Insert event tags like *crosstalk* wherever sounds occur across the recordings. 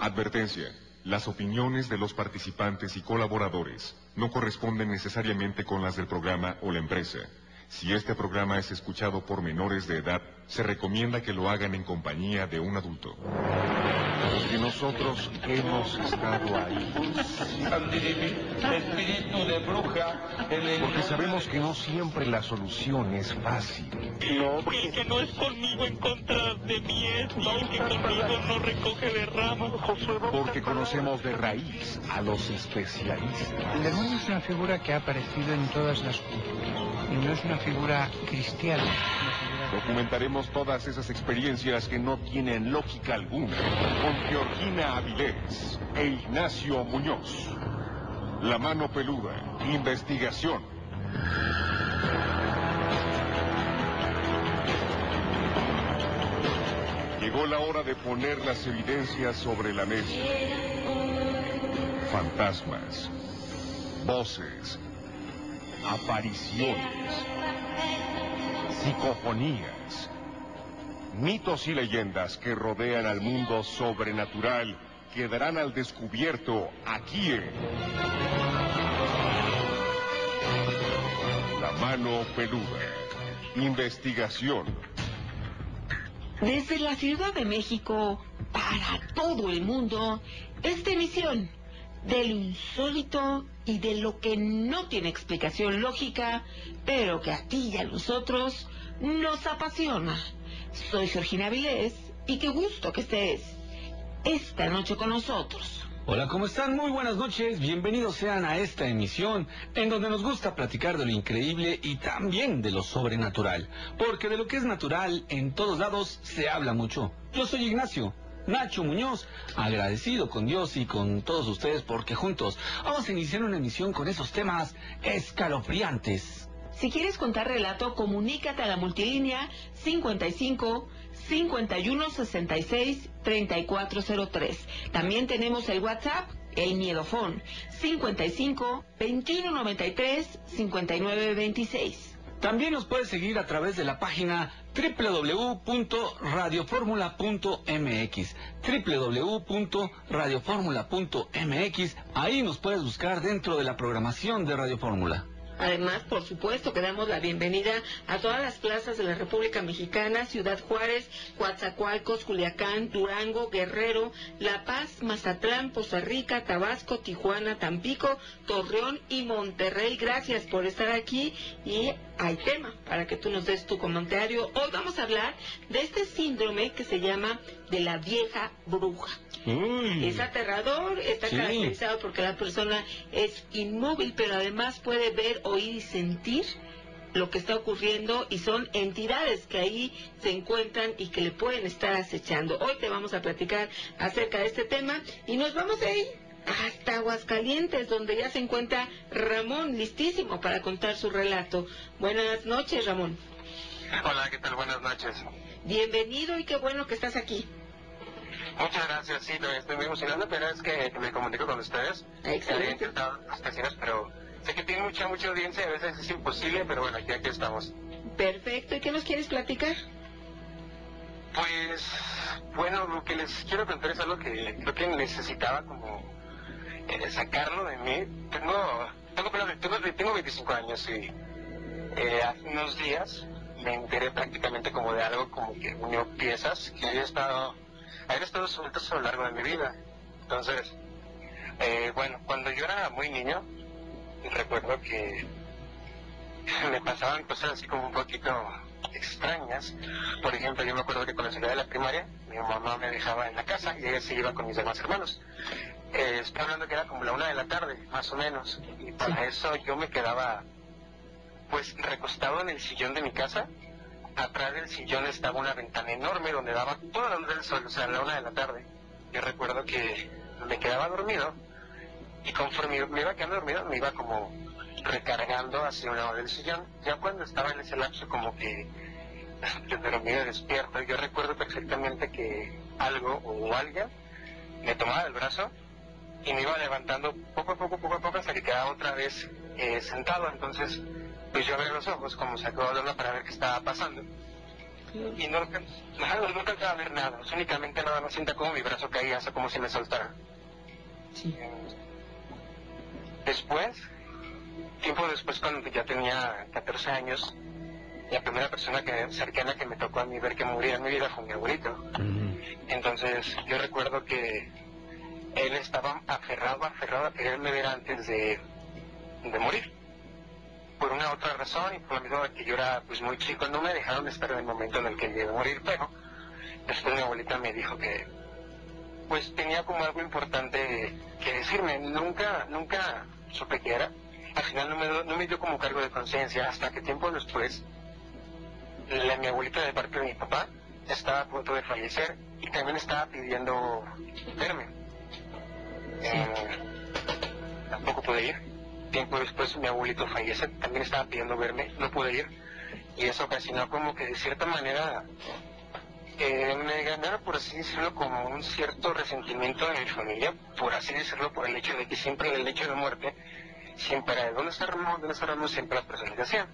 Advertencia. Las opiniones de los participantes y colaboradores no corresponden necesariamente con las del programa o la empresa. Si este programa es escuchado por menores de edad, se recomienda que lo hagan en compañía de un adulto. Porque nosotros hemos estado ahí. Espíritu de bruja. Porque sabemos que no siempre la solución es fácil. No, porque no es conmigo en contra de mí, es que conmigo no recoge de ramas. Porque conocemos de raíz a los especialistas. El demonio es una figura que ha aparecido en todas las culturas y no es una figura cristiana. Documentaremos todas esas experiencias que no tienen lógica alguna con Georgina Avilés e Ignacio Muñoz. La mano peluda, investigación. Llegó la hora de poner las evidencias sobre la mesa. Fantasmas, voces, apariciones, psicofonías, mitos y leyendas que rodean al mundo sobrenatural quedarán al descubierto aquí en La mano peluda. Investigación. Desde la Ciudad de México para todo el mundo, esta emisión de lo insólito y de lo que no tiene explicación lógica, pero que a ti y a nosotros nos apasiona. Soy Georgina Vilés y qué gusto que estés esta noche con nosotros. Hola, ¿cómo están? Muy buenas noches. Bienvenidos sean a esta emisión en donde nos gusta platicar de lo increíble y también de lo sobrenatural. Porque de lo que es natural en todos lados se habla mucho. Yo soy Ignacio. Nacho Muñoz, agradecido con Dios y con todos ustedes porque juntos vamos a iniciar una emisión con esos temas escalofriantes. Si quieres contar relato, comunícate a la multilínea 55 51 66 3403. También tenemos el WhatsApp, el Miedofón, 55 21 93 59 26. También nos puedes seguir a través de la página www.radioformula.mx www.radioformula.mx Ahí nos puedes buscar dentro de la programación de Radio Fórmula. Además, por supuesto, que damos la bienvenida a todas las plazas de la República Mexicana, Ciudad Juárez, Coatzacoalcos, Culiacán, Durango, Guerrero, La Paz, Mazatlán, Poza Rica, Tabasco, Tijuana, Tampico, Torreón y Monterrey. Gracias por estar aquí y hay tema para que tú nos des tu comentario. Hoy vamos a hablar de este síndrome que se llama de la vieja bruja. Es aterrador, está Sí. caracterizado porque la persona es inmóvil, pero además puede ver, oír y sentir lo que está ocurriendo y son entidades que ahí se encuentran y que le pueden estar acechando. Hoy te vamos a platicar acerca de este tema y nos vamos a ir hasta Aguascalientes, donde ya se encuentra Ramón, listísimo para contar su relato. Buenas noches, Ramón. Hola, ¿qué tal? Buenas noches. Bienvenido y qué bueno que estás aquí. Muchas gracias, sí, estoy muy emocionado, pero es que me comunico con ustedes. Excelente. He intentado ocasiones, pero sé que tiene mucha, mucha audiencia, a veces es imposible, pero bueno, aquí, aquí estamos. Perfecto, ¿y qué nos quieres platicar? Pues, bueno, lo que les quiero contar es algo que creo que necesitaba como eh, sacarlo de mí. Tengo, tengo, tengo, tengo 25 años y eh, hace unos días me enteré prácticamente como de algo como que unió piezas que había estado, habían estado sueltas a lo largo de mi vida. Entonces, eh, bueno, cuando yo era muy niño, recuerdo que me pasaban cosas así como un poquito extrañas. Por ejemplo, yo me acuerdo que cuando salía de la primaria, mi mamá me dejaba en la casa y ella se iba con mis demás hermanos. Eh, estoy hablando que era como la una de la tarde, más o menos. Y para eso yo me quedaba, pues, recostado en el sillón de mi casa. Atrás del sillón estaba una ventana enorme donde daba toda la luz del sol, o sea, a la una de la tarde. Yo recuerdo que me quedaba dormido y conforme me iba quedando dormido, me iba como recargando hacia un lado del sillón. Ya cuando estaba en ese lapso como que *laughs* de dormido despierto, yo recuerdo perfectamente que algo o alguien me tomaba del brazo y me iba levantando poco a poco, poco a poco hasta que quedaba otra vez eh, sentado. Entonces, pues yo abrí los ojos como sacó de para ver qué estaba pasando. y no, nada, no alcanzaba a ver nada, únicamente nada más sienta como mi brazo caía, o sea, como si me soltara. Sí. Después, tiempo después, cuando ya tenía 14 años, la primera persona que, cercana que me tocó a mí ver que moría en mi vida fue mi abuelito. Entonces, yo recuerdo que él estaba aferrado, aferrado a quererme ver antes de, de morir. Por una otra razón, y por la misma que yo era pues muy chico, no me dejaron estar en el momento en el que llegué a morir, pero después mi abuelita me dijo que pues tenía como algo importante que decirme. Nunca, nunca supe qué era. Al final no me, do- no me dio como cargo de conciencia hasta que tiempo después la, mi abuelita de parte de mi papá estaba a punto de fallecer y también estaba pidiendo verme. Eh, tampoco pude ir. Tiempo después mi abuelito fallece, también estaba pidiendo verme, no pude ir. Y eso ocasionó como que de cierta manera eh, me ganara, por así decirlo, como un cierto resentimiento de mi familia, por así decirlo, por el hecho de que siempre el hecho de muerte, siempre era, ¿dónde está Ramón? ¿Dónde está Ramón? Siempre las personas decían.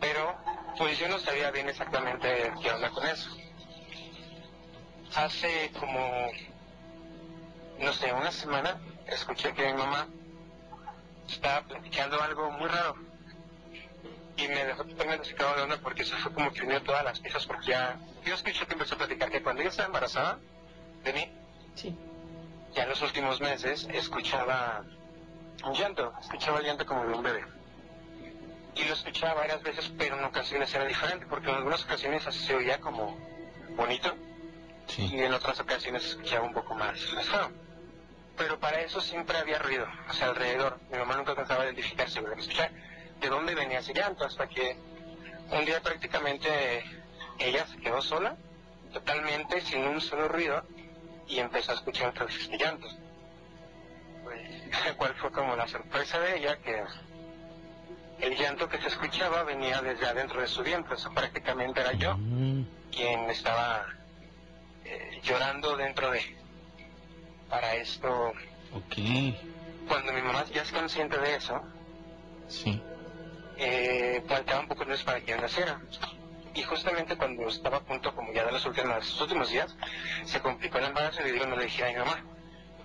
Pero, pues yo no sabía bien exactamente qué onda con eso. Hace como, no sé, una semana, escuché que mi mamá estaba platicando algo muy raro y me dejó totalmente sacado de onda porque eso fue como que unió todas las piezas porque ya yo escuché que empezó a platicar que cuando ella estaba embarazada de mí Sí. ya en los últimos meses escuchaba un llanto escuchaba el llanto como de un bebé y lo escuchaba varias veces pero en ocasiones era diferente porque en algunas ocasiones así se oía como bonito Sí. y en otras ocasiones escuchaba un poco más pero para eso siempre había ruido, o sea, alrededor. Mi mamá nunca alcanzaba a identificar, seguro escuchar de dónde venía ese llanto, hasta que un día prácticamente ella se quedó sola, totalmente sin un solo ruido, y empezó a escuchar otra vez este llanto. Pues, *laughs* cual fue como la sorpresa de ella, que el llanto que se escuchaba venía desde adentro de su vientre, o sea, prácticamente era yo Mm, quien estaba eh, llorando dentro de. Para esto, ok. cuando mi mamá ya es consciente de eso, Sí. eh, faltaba un poco más para que yo naciera. Y justamente cuando estaba a punto, como ya de los últimos, los últimos días, se complicó el embarazo y le dieron una elegir a mi mamá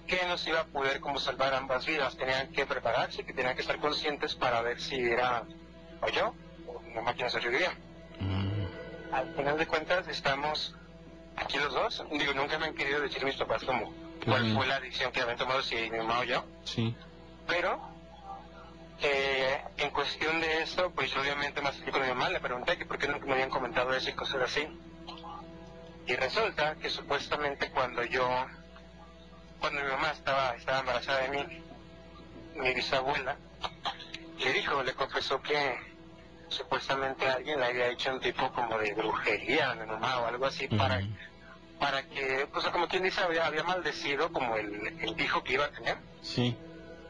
que no se iba a poder como salvar ambas vidas, tenían que prepararse, que tenían que estar conscientes para ver si era o yo o mi mamá quien sobreviviría. Mm, Al final de cuentas estamos aquí los dos. Digo, nunca me han querido decir mis papás como cuál fue la decisión que habían tomado, si mi mamá o yo. sí. Pero eh, en cuestión de esto, pues obviamente más que con mi mamá le pregunté que por qué nunca me habían comentado eso y cosas así. Y resulta que supuestamente cuando yo, cuando mi mamá estaba, estaba embarazada de mí, mi bisabuela le dijo, le confesó que supuestamente alguien le había hecho un tipo como de brujería a mi mamá o algo así para que, pues como quien dice, había, había maldecido como el, el hijo que iba a tener Sí.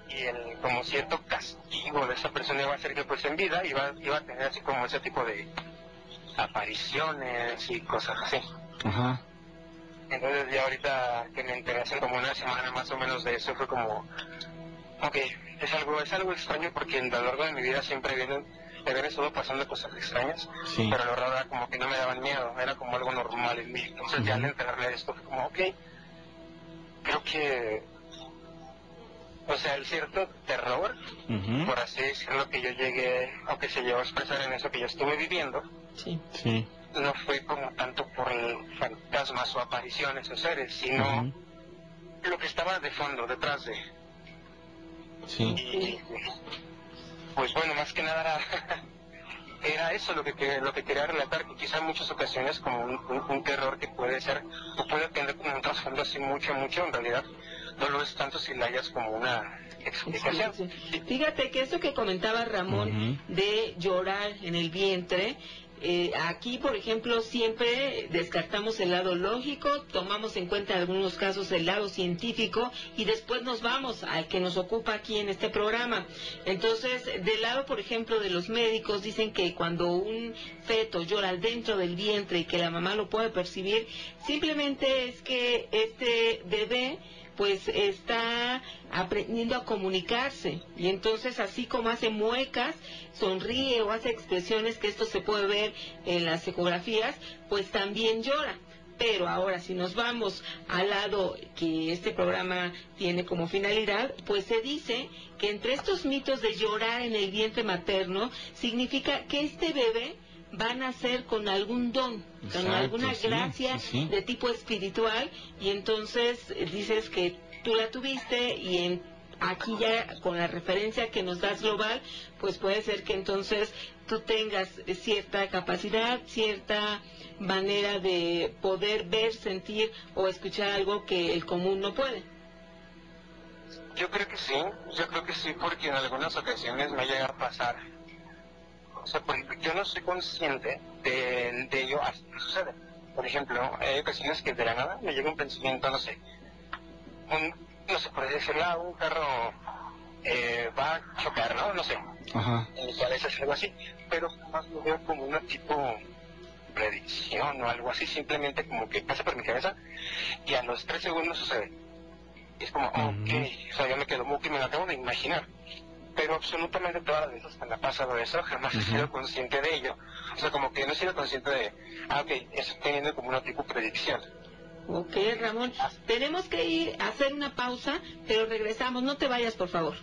y el como cierto castigo de esa persona iba a ser que pues en vida iba, iba a tener así como ese tipo de apariciones y cosas así. Ajá. Entonces ya ahorita que me enteré hace como una semana más o menos de eso fue como, ok, es algo, es algo extraño porque a lo largo de mi vida siempre vienen, me habían estado pasando cosas extrañas, Sí. pero lo raro era como que no me daban miedo, era como algo normal en mí. Entonces ya al Ujú. enterarle esto fue como, ok, creo que, o sea, el cierto terror por así decirlo, que yo llegué, o que se llegó a expresar en eso que yo estuve viviendo, Sí. Sí. no fue como tanto por fantasmas o apariciones o seres, sino lo que estaba de fondo, detrás de. Sí. Y, pues bueno, más que nada era, *laughs* era eso lo que, que- lo que quería relatar, que quizá en muchas ocasiones como un, un- un terror que puede ser, o puede tener como un trasfondo así mucho, mucho, en realidad no lo es tanto si la hayas como una explicación. Sí. Fíjate que eso que comentaba Ramón de llorar en el vientre, eh, aquí, por ejemplo, siempre descartamos el lado lógico, tomamos en cuenta en algunos casos el lado científico y después nos vamos al que nos ocupa aquí en este programa. Entonces, del lado, por ejemplo, de los médicos, dicen que cuando un feto llora dentro del vientre y que la mamá lo puede percibir, simplemente es que este bebé pues está aprendiendo a comunicarse. Y entonces, así como hace muecas, sonríe o hace expresiones, que esto se puede ver en las ecografías, pues también llora. Pero ahora, si nos vamos al lado que este programa tiene como finalidad, pues se dice que entre estos mitos de llorar en el vientre materno, significa que este bebé va a nacer con algún don, con alguna sí, gracia sí, sí. de tipo espiritual, y entonces eh, dices que tú la tuviste y en aquí ya con la referencia que nos das global, pues puede ser que entonces tú tengas cierta capacidad, cierta manera de poder ver, sentir o escuchar algo que el común no puede. Yo creo que sí, yo creo que sí, porque en algunas ocasiones me llega a pasar. O sea, por ejemplo, yo no soy consciente de, de ello hasta que sucede. Por ejemplo, hay ocasiones que de la nada me llega un pensamiento, no sé, un, no sé, por decirlo, ah, un carro eh, va a chocar, ¿no? No sé, Ajá. en mi cabeza es algo así, pero jamás lo veo como una tipo predicción o algo así, simplemente como que pasa por mi cabeza y a los tres segundos sucede. Es como, ok, o sea, yo me quedo mudo y me lo acabo de imaginar. Pero absolutamente todas las veces que me ha pasado eso, jamás he sido consciente de ello. O sea, como que no he sido consciente de, ah, ok, eso teniendo como una tipo predicción. Ok, Ramón, tenemos que ir a hacer una pausa, pero regresamos, no te vayas, por favor.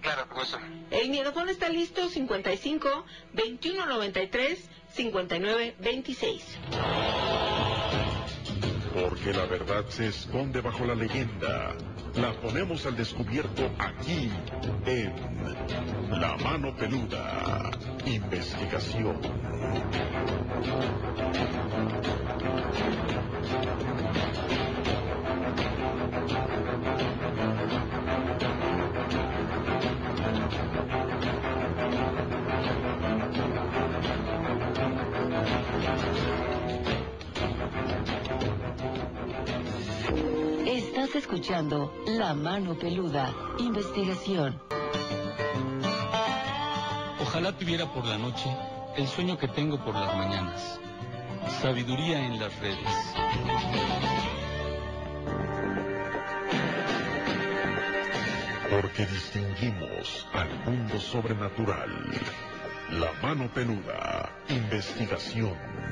Claro, con eso. El miedofón está listo, 55 21 93 59 26. Porque la verdad se esconde bajo la leyenda. La ponemos al descubierto aquí, en La Mano Peluda. Investigación. Estás escuchando La Mano Peluda, investigación. Ojalá tuviera por la noche el sueño que tengo por las mañanas. Sabiduría en las redes. Porque distinguimos al mundo sobrenatural. La Mano Peluda. Investigación.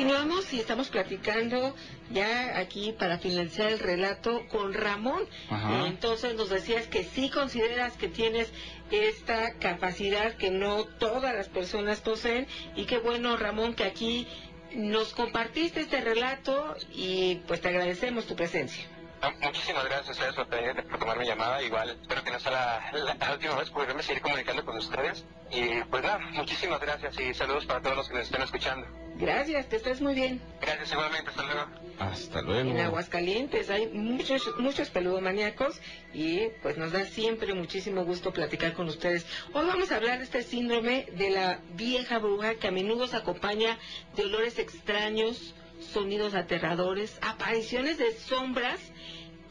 Continuamos y estamos platicando ya aquí para finalizar el relato con Ramón. Ajá. Y entonces nos decías que sí consideras que tienes esta capacidad que no todas las personas poseen y qué bueno Ramón que aquí nos compartiste este relato y pues te agradecemos tu presencia. No, muchísimas gracias a ustedes por, tener- por tomar mi llamada. Igual, espero que no sea la, la- la última vez, poderme seguir comunicando con ustedes. Y pues nada, muchísimas gracias y saludos para todos los que nos estén escuchando. Gracias, te estés muy bien. Gracias igualmente, hasta luego. Hasta luego. En Aguascalientes hay muchos, muchos peludomaníacos y pues nos da siempre muchísimo gusto platicar con ustedes. Hoy vamos a hablar de este síndrome de la vieja bruja que a menudo se acompaña de olores extraños, sonidos aterradores, apariciones de sombras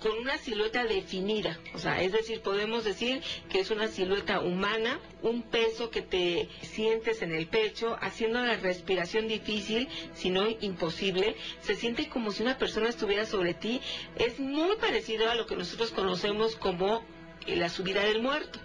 con una silueta definida, o sea, es decir, podemos decir que es una silueta humana, un peso que te sientes en el pecho, haciendo la respiración difícil, si no imposible, se siente como si una persona estuviera sobre ti, es muy parecido a lo que nosotros conocemos como la subida del muerto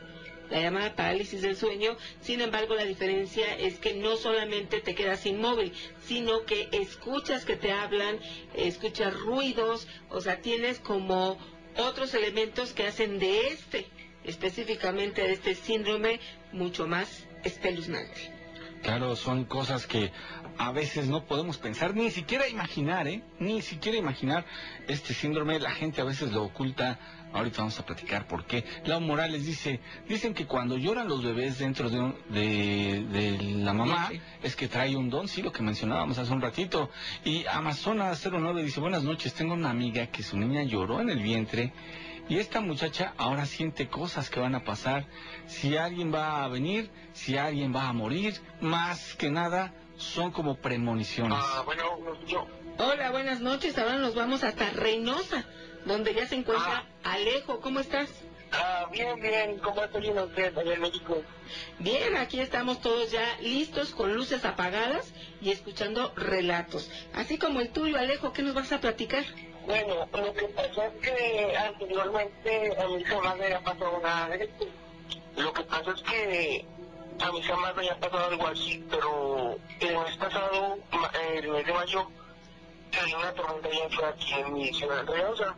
la llamada parálisis del sueño. Sin embargo, la diferencia es que no solamente te quedas inmóvil, sino que escuchas que te hablan, escuchas ruidos, o sea, tienes como otros elementos que hacen de este, específicamente de este síndrome, mucho más espeluznante. Claro, son cosas que a veces no podemos pensar, ni siquiera imaginar, ¿eh? Ni siquiera imaginar este síndrome. La gente a veces lo oculta. Ahorita vamos a platicar por qué. Lau Morales dice, dicen que cuando lloran los bebés dentro de, un- de, de la mamá Sí. es que trae un don, sí, lo que mencionábamos hace un ratito. Y Amazona 09 dice, buenas noches, tengo una amiga que su niña lloró en el vientre y esta muchacha ahora siente cosas que van a pasar, si alguien va a venir, si alguien va a morir, más que nada son como premoniciones. Ah, bueno, yo, Hola, buenas noches. Ahora nos vamos hasta Reynosa, donde ya se encuentra Alejo. ¿Cómo estás? ah, bien, bien, ¿cómo está yendo usted allá en México? Bien, aquí estamos todos ya listos con luces apagadas y escuchando relatos. Así como el tuyo, Alejo, ¿qué nos vas a platicar? Bueno, lo que pasa es que anteriormente a mí jamás había pasado nada de esto. Lo que pasa es que a mí jamás había pasado algo así, pero el mes pasado, el mes de mayo, hay una tormenta bien fea aquí en mi ciudad de Reynosa.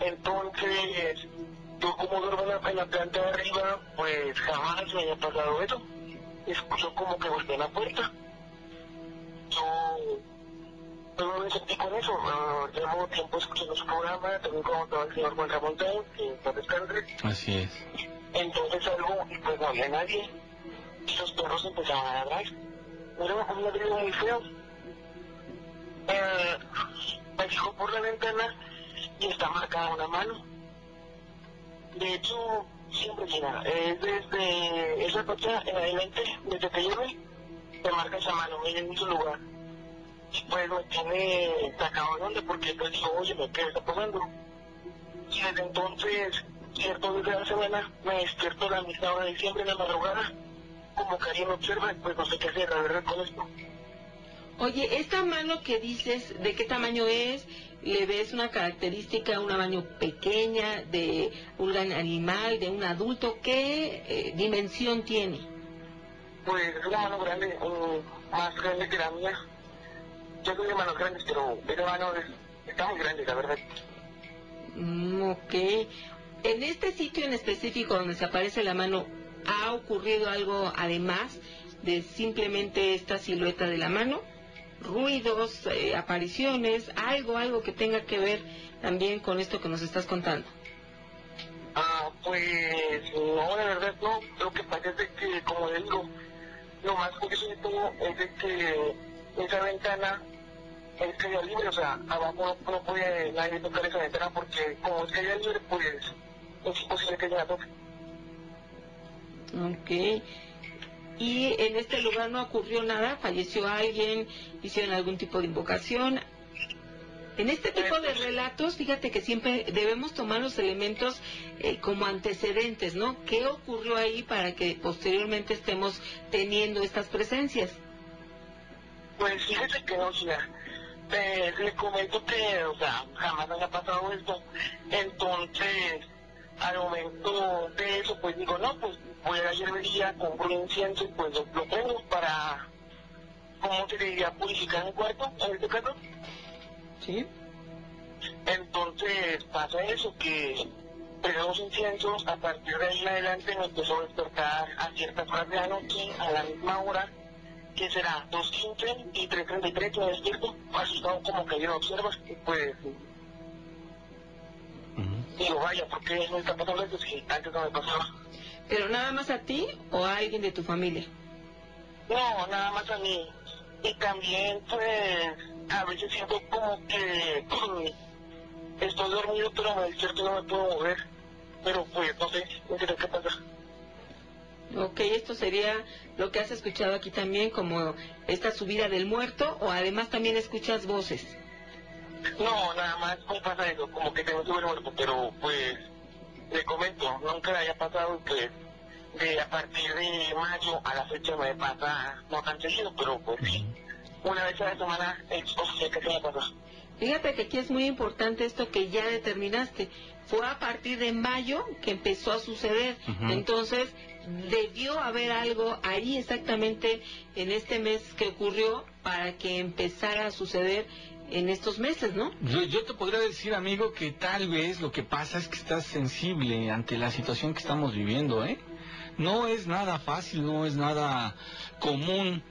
Entonces, yo como duermo en la, planta de arriba, pues jamás me había pasado eso. Escucho como que golpea la puerta. Yo, yo me sentí con eso. ah, llevo tiempo escuchando su programa, también como todo el señor Juan Ramón que está descanse. Así es. Entonces salgo y pues no había nadie. Y los perros empezaban a ladrar. Era un ladrido muy feo. Eh, me fijo por la ventana y está marcada una mano. De hecho, siempre llega. Es desde esa fecha en adelante, desde que llegué, te marca esa mano en el mismo lugar. Pues me tiene sacado de onda porque pues digo, oye, ¿qué está pasando? Y desde entonces, cierto día de la semana, me despierto a la misma hora de diciembre en la madrugada. Como que alguien observa, pues no sé qué hacer, la verdad, con esto. Oye, esta mano que dices, ¿de qué tamaño es? ¿Le ves una característica, una mano pequeña, de un gran animal, de un adulto? ¿Qué eh, dimensión tiene? Pues es una mano grande, mm, más grande que la mía. Yo de manos grandes, pero esa mano es- está muy grande, la verdad. Mm, ok. En este sitio en específico donde se aparece la mano, ¿ha ocurrido algo además de simplemente esta silueta de la mano? Ruidos, eh, apariciones, algo, algo que tenga que ver también con esto que nos estás contando. Ah, pues no, la verdad no. Lo que pasa es de que, como le digo, lo más curioso de todo es de que esa ventana es caída libre, o sea, abajo no, no puede nadie tocar esa ventana porque como es caída libre, pues es imposible que ella toque. Ok. Y en este lugar no ocurrió nada, falleció alguien, hicieron algún tipo de invocación. En este tipo de relatos, fíjate que siempre debemos tomar los elementos eh, como antecedentes, ¿no? ¿Qué ocurrió ahí para que posteriormente estemos teniendo estas presencias? Pues fíjese que no, Gina. Eh, le comento que, o sea, jamás había pasado esto. Entonces, al momento de eso, pues digo, no, pues voy a la hierbería, compro un incienso y pues lo, lo prendo para, ¿cómo se le diría? Purificar mi cuarto, en este caso. Sí. Entonces pasa eso, que los inciensos, a partir de ahí en adelante me empezó a despertar a ciertas horas de la noche, a la misma hora, que será 2.15 y 3.33 me despierto, asustado como que yo no observas, pues digo, vaya, ¿por qué me está pasando esto si antes no me pasaba? ¿Pero nada más a ti o a alguien de tu familia? No, nada más a mí. Y también, pues, a veces siento como que *clears throat* estoy dormido, pero me despierto y no me puedo mover. Pero, pues, no sé, no sé qué pasa. Ok, esto sería lo que has escuchado aquí también, como esta subida del muerto, o además también escuchas voces. No, nada más me pasa eso, como que tengo ver muerto, pero, pues, le comento, nunca le haya pasado, pues, de a partir de mayo a la fecha me pasa, no tan seguido, pero, pues, sí. Una vez a la semana es oficial que se me pasa. Fíjate que aquí es muy importante esto que ya determinaste. Fue a partir de mayo que empezó a suceder. Entonces, debió haber algo ahí exactamente en este mes que ocurrió para que empezara a suceder en estos meses, ¿no? Yo, te podría decir, amigo, que tal vez lo que pasa es que estás sensible ante la situación que estamos viviendo, ¿eh? No es nada fácil, no es nada común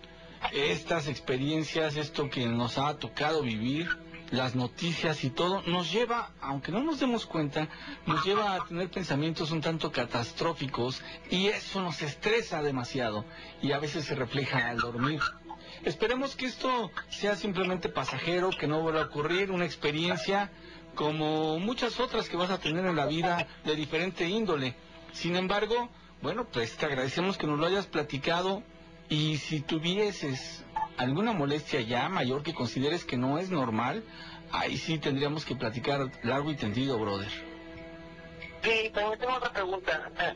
estas experiencias, esto que nos ha tocado vivir, las noticias y todo, nos lleva, aunque no nos demos cuenta, nos lleva a tener pensamientos un tanto catastróficos y eso nos estresa demasiado y a veces se refleja al dormir. Esperemos que esto sea simplemente pasajero, que no vuelva a ocurrir, una experiencia como muchas otras que vas a tener en la vida de diferente índole. Sin embargo, bueno, pues te agradecemos que nos lo hayas platicado y si tuvieses alguna molestia ya mayor que consideres que no es normal, ahí sí tendríamos que platicar largo y tendido, brother. Sí, también tengo otra pregunta, eh,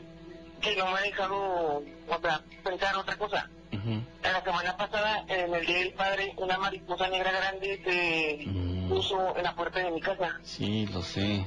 que no me ha dejado otra, pensar otra cosa. En la semana pasada, en el Día del Padre, una mariposa negra grande se Mm. puso en la puerta de mi casa. Sí, lo sé.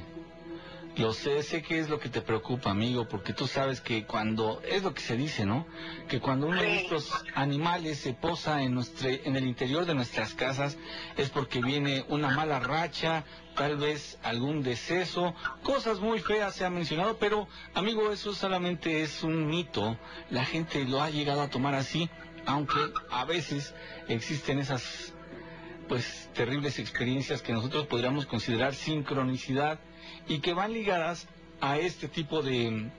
Lo sé, sé que es lo que te preocupa, amigo, porque tú sabes que cuando, es lo que se dice, ¿no? Que cuando uno de estos animales se posa en, nuestra, en el interior de nuestras casas es porque viene una mala racha, tal vez algún deceso, cosas muy feas se ha mencionado, pero, amigo, eso solamente es un mito. La gente lo ha llegado a tomar así, aunque a veces existen esas pues terribles experiencias que nosotros podríamos considerar sincronicidad y que van ligadas a este tipo de,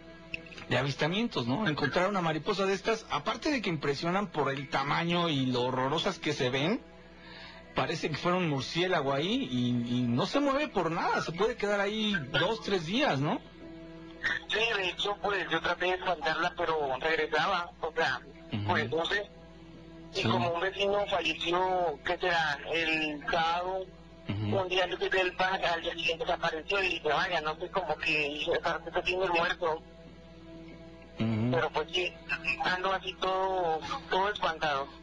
de avistamientos, ¿no? Encontrar una mariposa de estas, aparte de que impresionan por el tamaño y lo horrorosas que se ven, parece que fuera un murciélago ahí y, y no se mueve por nada, se puede quedar ahí dos, tres días, ¿no? Sí, de hecho, pues yo traté de espantarla, pero regresaba. O sea, Ujú. pues no sé. Y Sí. como un vecino falleció, ¿qué será? El sábado, Un día antes del pan, al día siguiente desapareció y dije, vaya, no sé, como que que tiene muerto. Pero pues sí, ando así todo, todo.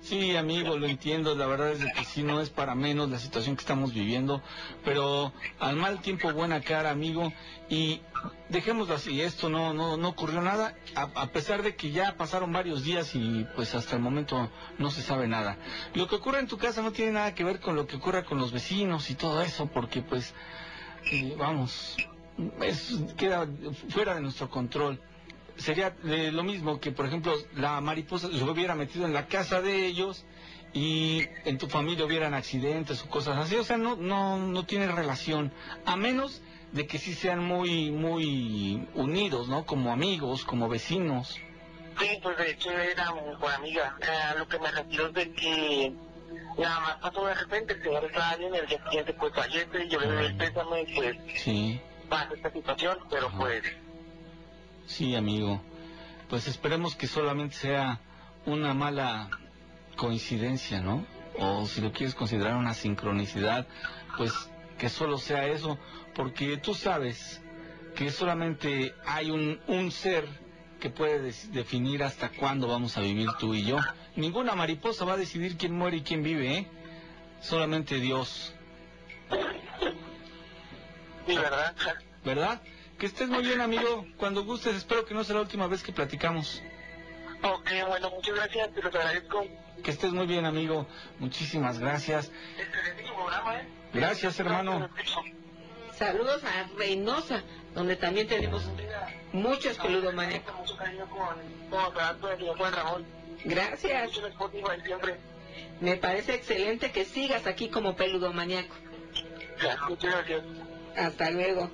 Sí, amigo, lo entiendo. La verdad es que sí, no es para menos la situación que estamos viviendo. Pero al mal tiempo, buena cara, amigo. Y dejémoslo así, esto no, no, no ocurrió nada, a, a pesar de que ya pasaron varios días y pues hasta el momento no se sabe nada. Lo que ocurre en tu casa no tiene nada que ver con lo que ocurra con los vecinos y todo eso, porque pues, eh, vamos, es, queda fuera de nuestro control sería eh, lo mismo que, por ejemplo, la mariposa se hubiera metido en la casa de ellos y en tu familia hubieran accidentes o cosas así. O sea, no, no, no tiene relación. A menos de que sí sean muy, muy unidos, ¿no? Como amigos, como vecinos. Sí, pues de hecho era mi mejor amiga. A lo que me refiero es de que nada más pasó de repente, el señor estaba bien, el día siguiente pues fallece y yo le doy el pésame pues Sí, pasa esta situación, pero pues sí, amigo. Pues esperemos que solamente sea una mala coincidencia, ¿no? O si lo quieres considerar una sincronicidad, pues que solo sea eso, porque tú sabes que solamente hay un, un ser que puede definir hasta cuándo vamos a vivir tú y yo. Ninguna mariposa va a decidir quién muere y quién vive, ¿eh? Solamente Dios, sí, ¿verdad? ¿verdad? Que estés muy bien, amigo. Cuando gustes, espero que no sea la última vez que platicamos. Ok, bueno, muchas gracias, te los agradezco. Que estés muy bien, amigo. Muchísimas gracias. Excelente tu programa, ¿eh? Gracias, hermano. Saludos a Reynosa, donde también tenemos muchos. Mucho cariño con, con, Ramón. Gracias. Mucho siempre. Me parece excelente que sigas aquí como peludomaniaco. Ya, muchas gracias. Hasta luego.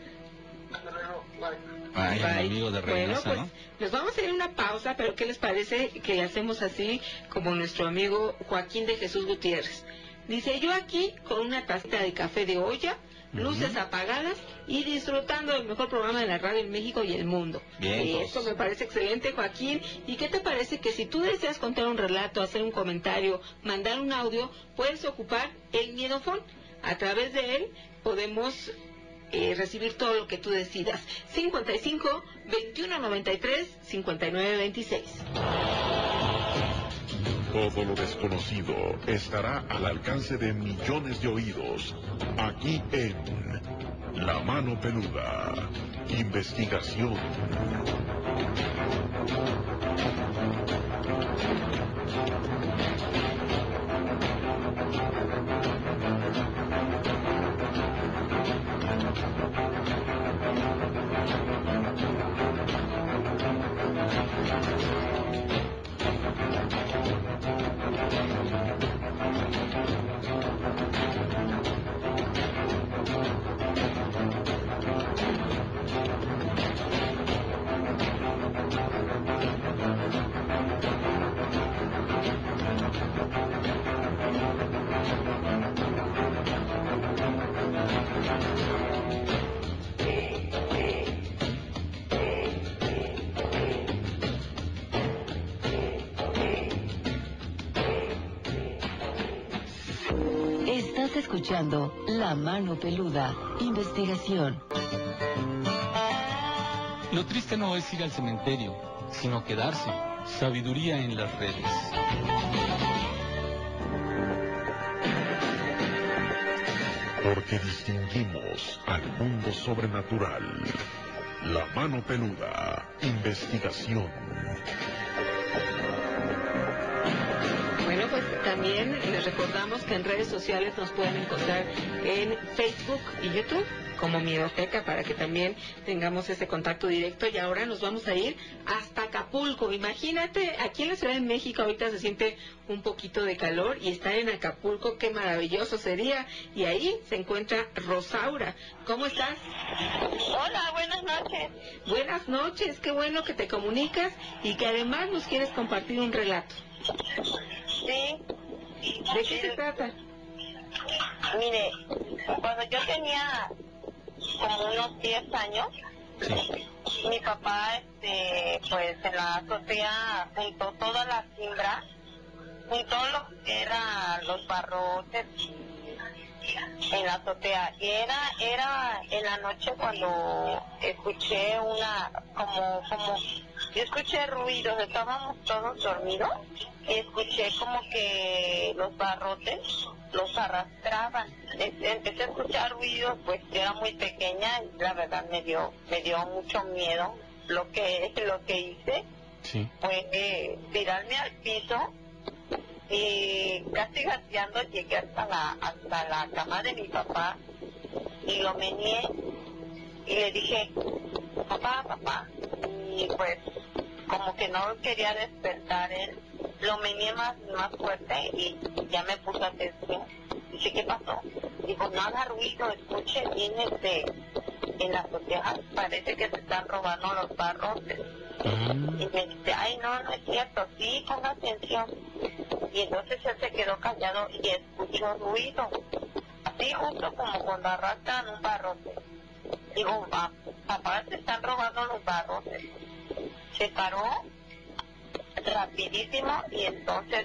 Ay, Bye. amigo de Bueno, pues ¿no? nos vamos a ir a una pausa, pero ¿qué les parece que hacemos así como nuestro amigo Joaquín de Jesús Gutiérrez? Dice, yo aquí con una tacita de café de olla, luces apagadas y disfrutando del mejor programa de la radio en México y el mundo. Bien, Y pues. Eso me parece excelente, Joaquín. ¿Y qué te parece que si tú deseas contar un relato, hacer un comentario, mandar un audio, puedes ocupar el miedofón? A través de él podemos eh, recibir todo lo que tú decidas. 55 21 93 59 26. Todo lo desconocido estará al alcance de millones de oídos. Aquí en La Mano Peluda. Investigación. Escuchando La Mano Peluda, investigación. Lo triste no es ir al cementerio, sino quedarse. Sabiduría en las redes. Porque distinguimos al mundo sobrenatural. La mano peluda. Investigación. También les recordamos que en redes sociales nos pueden encontrar en Facebook y YouTube como Miedoteca para que también tengamos ese contacto directo y ahora nos vamos a ir hasta Acapulco. Imagínate, aquí en la Ciudad de México ahorita se siente un poquito de calor y estar en Acapulco, qué maravilloso sería. Y ahí se encuentra Rosaura. ¿Cómo estás? Hola, buenas noches. Buenas noches, qué bueno que te comunicas y que además nos quieres compartir un relato. Sí. ¿De qué se trata? Mire, cuando yo tenía como unos 10 años, mi papá, este, pues en la azotea juntó toda la siembra, juntó lo que eran los barrotes en la azotea. Y era, era en la noche cuando escuché una, como, como, yo escuché ruidos, estábamos todos dormidos, y escuché como que los barrotes los arrastraban. Empecé a escuchar ruidos, pues yo era muy pequeña y la verdad me dio, me dio mucho miedo. Lo que, lo que hice fue eh, tirarme al piso y casi gateando llegué hasta la, hasta la cama de mi papá y lo meneé y le dije, papá, papá, y pues como que no quería despertar él, lo meneé más, más fuerte y ya me puso atención. Dice, ¿qué pasó? Digo, no haga ruido, escuche bien este, en las azotea parece que se están robando los barrotes. Y me dice, ay, no, no es cierto, sí, ponga atención. Y entonces él se quedó callado y escuchó ruido. Así justo como cuando arrastran un barrote. Digo, papá, se están robando los barrotes. Se paró rapidísimo y entonces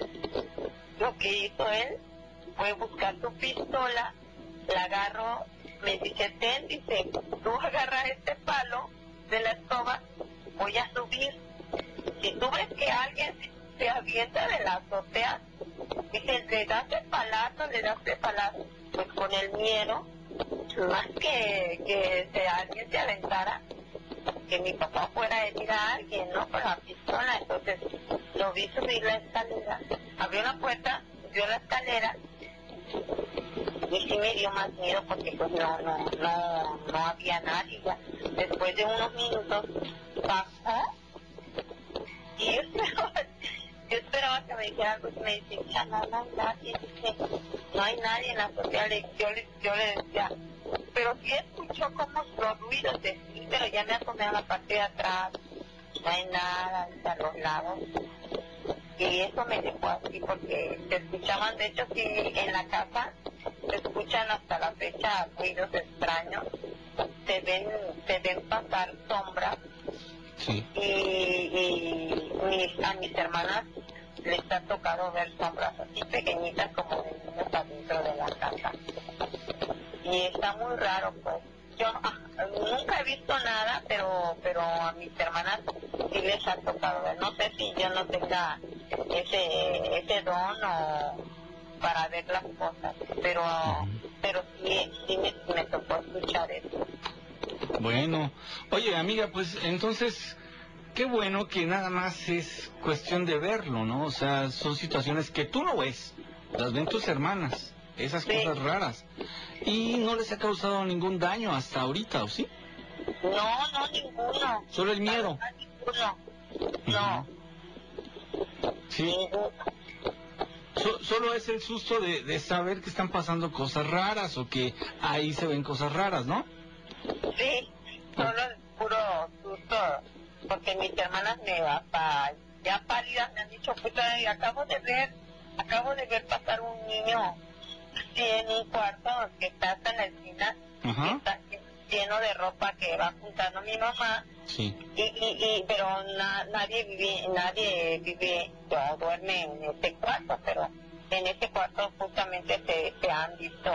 lo que hizo él fue buscar su pistola, la agarró, me dice, ten, dice, tú agarras este palo de la escoba, voy a subir. Si tú ves que alguien se avienta de la azotea, dice, le das el palazo, le das el palazo, pues con el miedo, más que, que se, alguien se aventara, que mi papá fuera a herir a alguien, ¿no? Con la pistola, entonces lo vi subir la escalera, abrió la puerta, subió la escalera, y sí me dio más miedo porque pues no, no, no, no había nadie ya. Después de unos minutos bajó y *laughs* yo esperaba, que me dijera algo y me dice, hay nadie, dice, no hay nadie en la sociedad, yo le, yo le decía, pero sí escuchó como los ruidos de sí, pero ya me asomé a la parte de atrás, no hay nada a los lados. Y eso me dejó así porque se escuchaban, de hecho sí, en la casa se escuchan hasta la fecha ruidos extraños, se ven, se ven pasar sombras y, y mis, a mis hermanas les ha tocado ver sombras así pequeñitas como de niños adentro de la casa. Y está muy raro pues. Yo ah, nunca he visto nada, pero pero a mis hermanas sí les ha tocado ver. No sé si yo no tenga ese, ese don o para ver las cosas, pero pero sí, sí me, me tocó escuchar eso. Bueno, oye amiga, pues entonces qué bueno que nada más es cuestión de verlo, ¿no? O sea, son situaciones que tú no ves, las ven tus hermanas, esas cosas raras. Y no les ha causado ningún daño hasta ahorita, ¿o sí? No, no, ninguno. Solo el miedo. No, no. Sí. solo es el susto de, de saber que están pasando cosas raras o que ahí se ven cosas raras, ¿no? Sí, solo el puro susto, porque mis hermanas me hasta ya pálidas me han dicho, pues acabo de ver, acabo de ver pasar un niño así en un cuarto que está hasta en la esquina, que está lleno de ropa que va juntando mi mamá. Sí. Y, y, y pero nadie vive, nadie vive, o duerme en este cuarto, pero en este cuarto justamente se, se han visto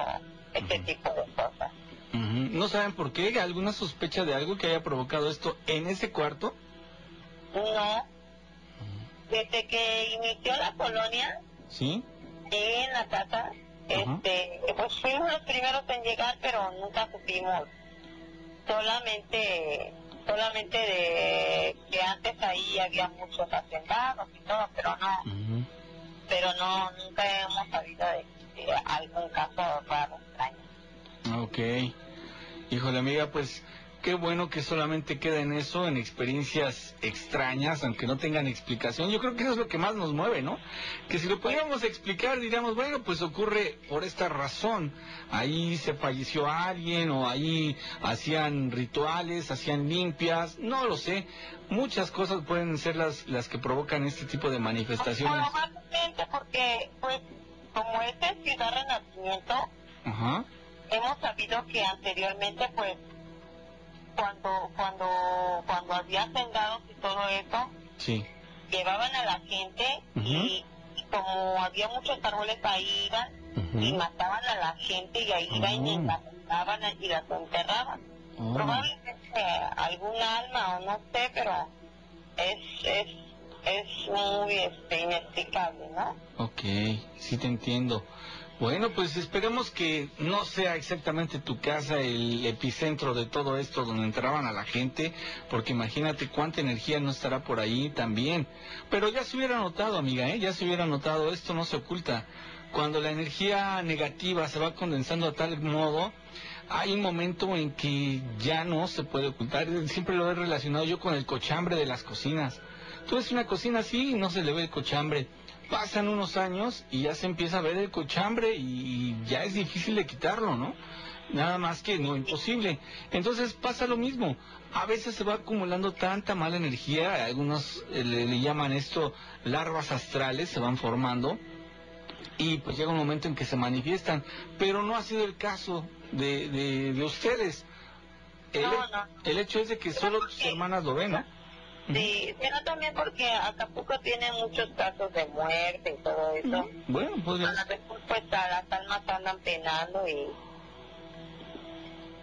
este tipo de cosas. ¿No saben por qué? ¿Alguna sospecha de algo que haya provocado esto en ese cuarto? No. desde que inició la colonia, ¿Sí? en la casa, este, pues fuimos los primeros en llegar, pero nunca supimos. Solamente, solamente de que antes ahí había muchos hacendados y todo, pero no, pero no, nunca hemos sabido de, de algún caso raro, extraño. Ok. Híjole, amiga, pues qué bueno que solamente queda en eso, en experiencias extrañas, aunque no tengan explicación. Yo creo que eso es lo que más nos mueve, ¿no? Que si lo pudiéramos explicar, diríamos, bueno, pues ocurre por esta razón. Ahí se falleció alguien o ahí hacían rituales, hacían limpias, no lo sé. Muchas cosas pueden ser las, las que provocan este tipo de manifestaciones. Probablemente porque, pues, como este es Ciudad Renacimiento, Ajá. Hemos sabido que anteriormente, pues, cuando, cuando, cuando había hacendados y todo eso, Sí. llevaban a la gente y, y como había muchos árboles ahí iban y mataban a la gente y ahí iban y las mataban y las enterraban. Oh. Probablemente algún alma o no sé, pero es, es, es muy este, inexplicable, ¿no? Ok, sí te entiendo. Bueno, pues esperemos que no sea exactamente tu casa el epicentro de todo esto donde entraban a la gente, porque imagínate cuánta energía no estará por ahí también. Pero ya se hubiera notado, amiga, ¿eh? ya se hubiera notado, esto no se oculta. Cuando la energía negativa se va condensando a tal modo, hay un momento en que ya no se puede ocultar. Siempre lo he relacionado yo con el cochambre de las cocinas. Tú ves una cocina así y no se le ve el cochambre. Pasan unos años y ya se empieza a ver el cochambre y ya es difícil de quitarlo, ¿no? Nada más que no imposible. Entonces pasa lo mismo. A veces se va acumulando tanta mala energía, algunos eh, le, le llaman esto larvas astrales, se van formando y pues llega un momento en que se manifiestan. Pero no ha sido el caso de, de, de ustedes. El, el hecho es de que solo tus hermanas lo ven, ¿no? Sí, sino también porque Acapulco tiene muchos casos de muerte y todo eso. Bueno, pues, A veces pues a las almas andan penando y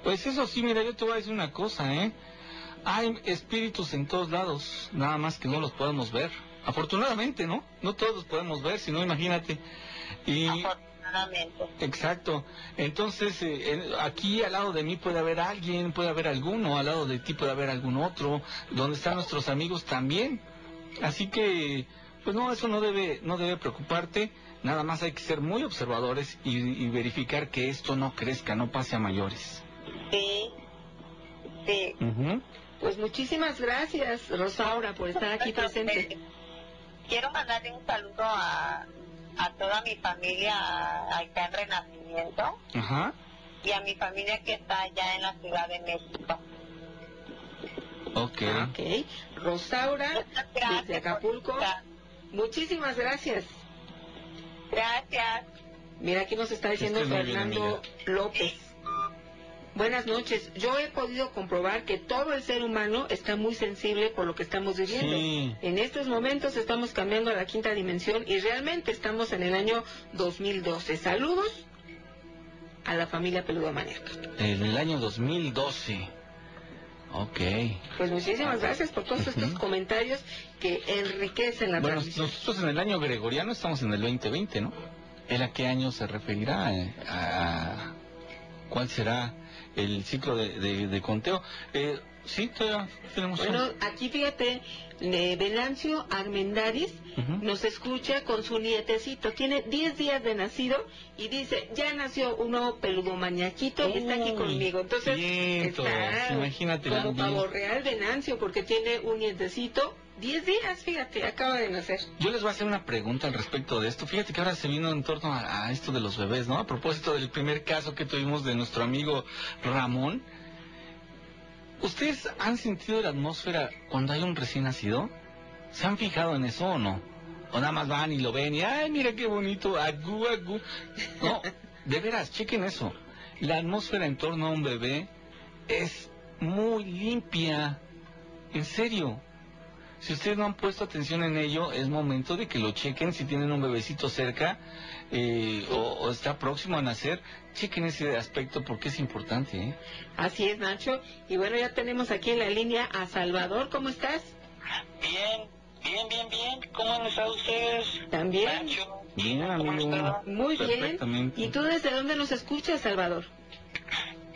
pues eso sí, mira, yo te voy a decir una cosa, ¿eh? Hay espíritus en todos lados, nada más que no los podemos ver. Afortunadamente, ¿no? No todos los podemos ver, sino imagínate. Y afortunadamente. Exacto. Entonces, eh, en- aquí al lado de mí puede haber alguien, puede haber alguno, al lado de ti puede haber algún otro, donde están nuestros amigos también. Así que, pues no, eso no debe, no debe preocuparte. Nada más hay que ser muy observadores y, y verificar que esto no crezca, no pase a mayores. Sí, sí. Pues muchísimas gracias, Rosaura, por estar aquí *laughs* presente. Quiero mandarle un saludo a, a toda mi familia acá en Renacimiento Ajá. y a mi familia que está allá en la Ciudad de México. Ok. Ok. Rosaura, desde Acapulco. Muchísimas gracias. Gracias. Mira, aquí nos está diciendo Fernando López. Buenas noches. Yo he podido comprobar que todo el ser humano está muy sensible por lo que estamos viviendo. Sí. En estos momentos estamos cambiando a la quinta dimensión y realmente estamos en el año 2012. Saludos a la familia Peluda Maníaca. En el año 2012. Ok. Pues muchísimas gracias por todos estos comentarios que enriquecen la Bueno, nosotros en el año gregoriano estamos en el 2020, ¿no? ¿Él a qué año se referirá? eh, a- ¿Cuál será el ciclo de, de- de conteo? Eh, sí, todavía tenemos... Bueno, aquí fíjate, eh, Venancio Armendaris nos escucha con su nietecito. Tiene 10 días de nacido y dice, ya nació un nuevo peludo mañaquito y está aquí conmigo. Entonces, está imagínate como pavo real Venancio porque tiene un nietecito. 10 días, fíjate, acaba de nacer. Yo les voy a hacer una pregunta al respecto de esto. Fíjate que ahora se vino en torno a, a esto de los bebés, ¿no? A propósito del primer caso que tuvimos de nuestro amigo Ramón. ¿Ustedes han sentido la atmósfera cuando hay un recién nacido? ¿Se han fijado en eso o no? O nada más van y lo ven y, ay, mira qué bonito, agú, agú. No, *laughs* de veras, chequen eso. La atmósfera en torno a un bebé es muy limpia. En serio. Si ustedes no han puesto atención en ello, es momento de que lo chequen si tienen un bebecito cerca eh, o, o está próximo a nacer. Chequen ese aspecto porque es importante. ¿eh? Así es, Nacho. Y bueno, ya tenemos aquí en la línea a Salvador. ¿Cómo estás? Bien, Bien, bien, bien. ¿Cómo han estado ustedes? También. Nacho, Bien, ¿cómo han amigo. Muy bien. ¿Y tú desde dónde nos escuchas, Salvador?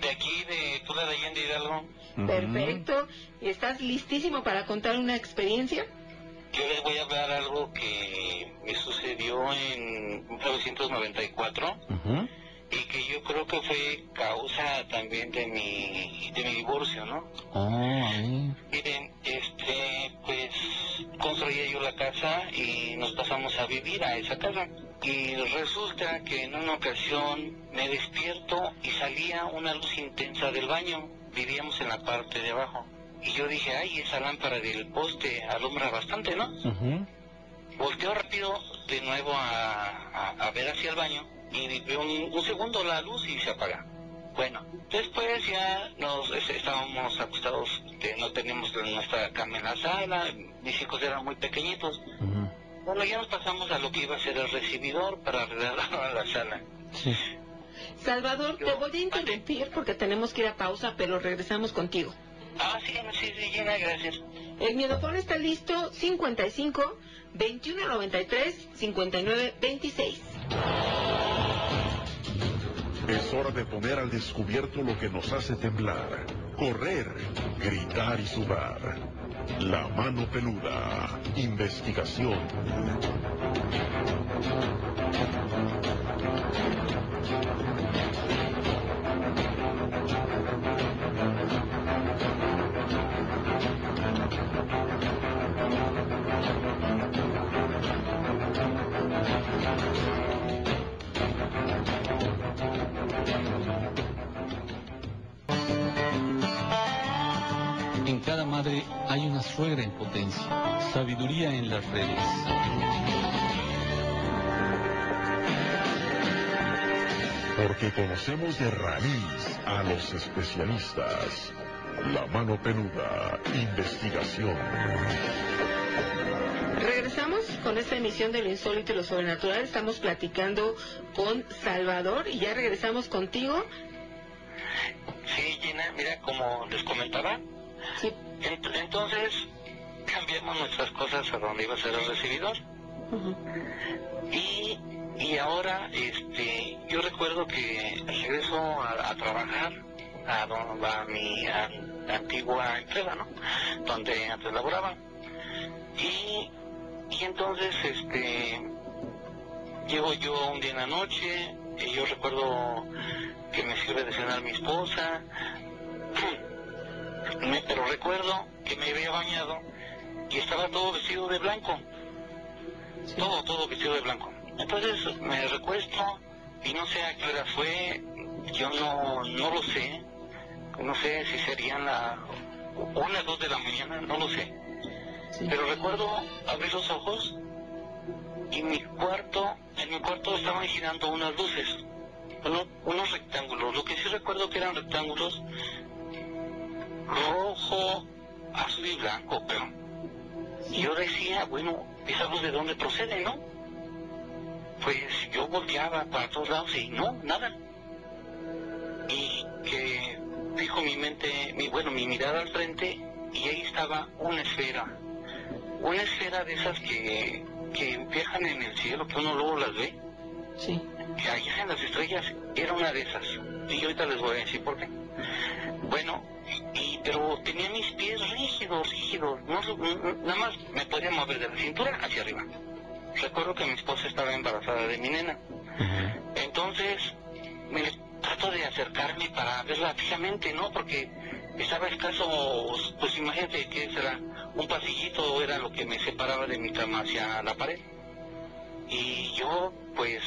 De aquí, de Tula de Allende Hidalgo. Perfecto. ¿Estás listísimo para contar una experiencia? Yo les voy a hablar algo que me sucedió en 1994 Ujú. Y que yo creo que fue causa también de mi, de mi divorcio, ¿no? A ver. Miren, este, pues construía yo la casa y nos pasamos a vivir a esa casa. Y resulta que en una ocasión me despierto y salía una luz intensa del baño. Vivíamos en la parte de abajo. Y yo dije, ay, esa lámpara del poste alumbra bastante, ¿no? Ujú. Volteo rápido de nuevo a, a- a ver hacia el baño y veo un, un segundo la luz y se apaga. Bueno, después ya nos es- estábamos acostados, que no teníamos nuestra cama en la sala, mis hijos eran muy pequeñitos. Bueno, ya nos pasamos a lo que iba a ser el recibidor para arreglar *laughs* la sala. Sí. Salvador, te voy a interrumpir porque tenemos que ir a pausa, pero regresamos contigo. Ah, sí, sí, sí, Gina, gracias. El miedofón está listo, 55 2193 5926. Es hora de poner al descubierto lo que nos hace temblar, correr, gritar y sudar. La mano peluda. Investigación. Hay una suegra en potencia, sabiduría en las redes. Porque conocemos de raíz a los especialistas. La mano peluda. Investigación. Regresamos con esta emisión de lo insólito y lo sobrenatural. Estamos platicando con Salvador y ya regresamos contigo. Sí, Gina, mira, como les comentaba, Sí. entonces cambiamos nuestras cosas a donde iba a ser el recibidor. Y, y ahora, este, yo recuerdo que regreso a, a trabajar a, don- a mi a- antigua empresa, ¿no? Donde antes laboraba. Y, y entonces, este, llego yo un día en la noche, y yo recuerdo que me sirve de cenar mi esposa, *clears throat* Me- pero recuerdo que me había bañado y estaba todo vestido de blanco. Todo, todo vestido de blanco. Entonces me recuesto y no sé a qué hora fue, yo no, no lo sé, no sé si serían la una, dos de la mañana, no lo sé. Pero recuerdo abrir los ojos y mi cuarto, en mi cuarto estaban girando unas luces, uno- unos rectángulos, lo que sí recuerdo que eran rectángulos rojo, azul y blanco, pero yo decía, bueno, ¿esa luz de dónde procede, no? Pues yo volteaba para todos lados y no, nada. Y que fijo mi mente, mi, bueno, mi mirada al frente y ahí estaba una esfera. Una esfera de esas que, que viajan en el cielo, que uno luego las ve. Sí. Que allá en las estrellas era una de esas. Y ahorita les voy a decir por qué. Bueno, y, pero tenía mis pies rígidos, rígidos. No, nada más me podía mover de la cintura hacia arriba. Recuerdo que mi esposa estaba embarazada de mi nena. Entonces, me trato de acercarme para verla fijamente, ¿no? Porque estaba escaso, pues imagínate que será un pasillito, era lo que me separaba de mi cama hacia la pared. Y yo, pues,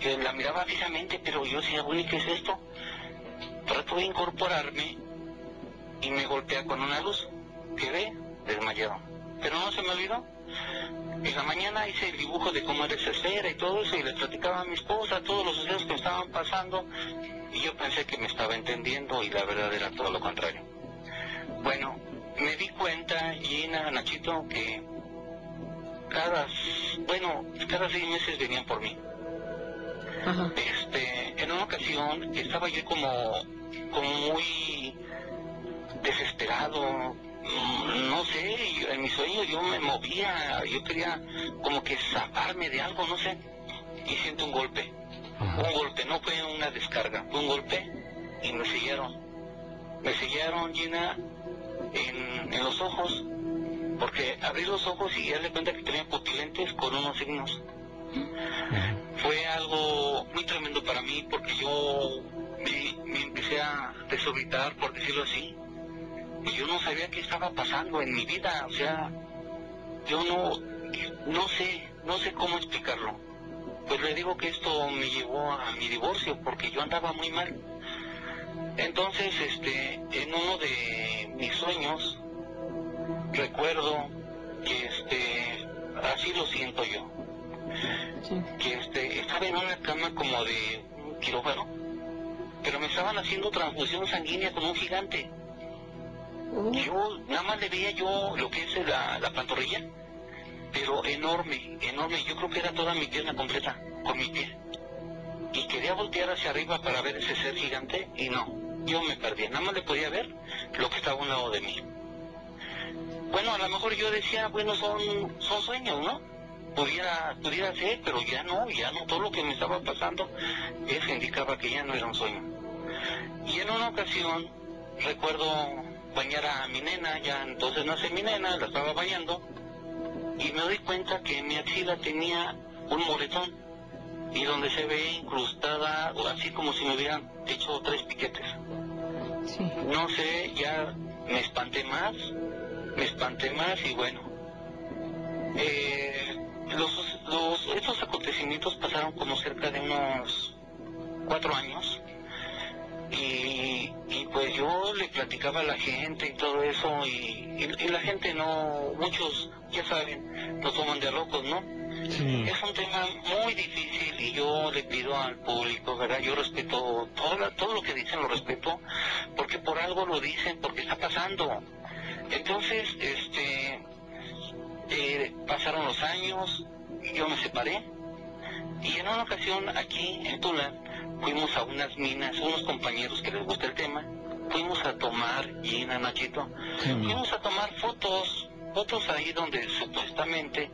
que la miraba fijamente, pero yo decía, bueno, ¿y qué es esto? Trato de incorporarme y me golpea con una luz. Quedé desmayado. Pero no se me olvidó. En la mañana hice el dibujo de cómo era esa esfera y todo eso y le platicaba a mi esposa todos los sucesos que estaban pasando y yo pensé que me estaba entendiendo y la verdad era todo lo contrario. Bueno, me di cuenta, Gina, Nachito, que cada, bueno, cada seis meses venían por mí. Ajá. Este, en una ocasión estaba yo como, como muy desesperado, mm, no sé, en mi sueño yo me movía, yo quería como que zafarme de algo, no sé, y siento un golpe. Un golpe, no fue una descarga, fue un golpe y me sellaron. Me sellaron, Gina, en, en los ojos, porque abrí los ojos y ya le cuenta que tenía pupilentes con unos signos. Fue algo muy tremendo para mí porque yo me, empecé a desorbitar, por decirlo así, y yo no sabía qué estaba pasando en mi vida, o sea, yo no, no sé, no sé cómo explicarlo. Pues le digo que esto me llevó a mi divorcio porque yo andaba muy mal. Entonces, este, en uno de mis sueños, recuerdo que este, así lo siento yo, que este, estaba en una cama como de un quirófano, pero me estaban haciendo transfusión sanguínea con un gigante. Yo nada más le veía yo lo que es la, la pantorrilla, pero enorme, enorme. Yo creo que era toda mi pierna completa con mi pie. Y quería voltear hacia arriba para ver ese ser gigante y no, yo me perdí. Nada más le podía ver lo que estaba a un lado de mí. Bueno, a lo mejor yo decía, bueno, son, son sueños, ¿no? Pudiera, pudiera ser, pero ya no, ya no. Todo lo que me estaba pasando, eso indicaba que ya no era un sueño. Y en una ocasión, recuerdo bañar a mi nena, ya entonces nace mi nena, la estaba bañando, y me doy cuenta que mi axila tenía un moretón, y donde se ve incrustada, o así como si me hubieran hecho tres piquetes. No sé, ya me espanté más, me espanté más y bueno. Eh, los, los, estos acontecimientos pasaron como cerca de unos cuatro años y, y pues yo le platicaba a la gente y todo eso y, y- y la gente no, muchos ya saben, lo toman de locos, ¿no? Es un tema muy difícil y yo le pido al público, ¿verdad? Yo respeto todo, la- todo lo que dicen, lo respeto, porque por algo lo dicen, porque está pasando. Entonces, este, eh, pasaron los años, yo me separé y en una ocasión aquí en Tula fuimos a unas minas, unos compañeros que les gusta el tema, fuimos a tomar, Gina, Nachito, fuimos a tomar fotos, fotos ahí donde supuestamente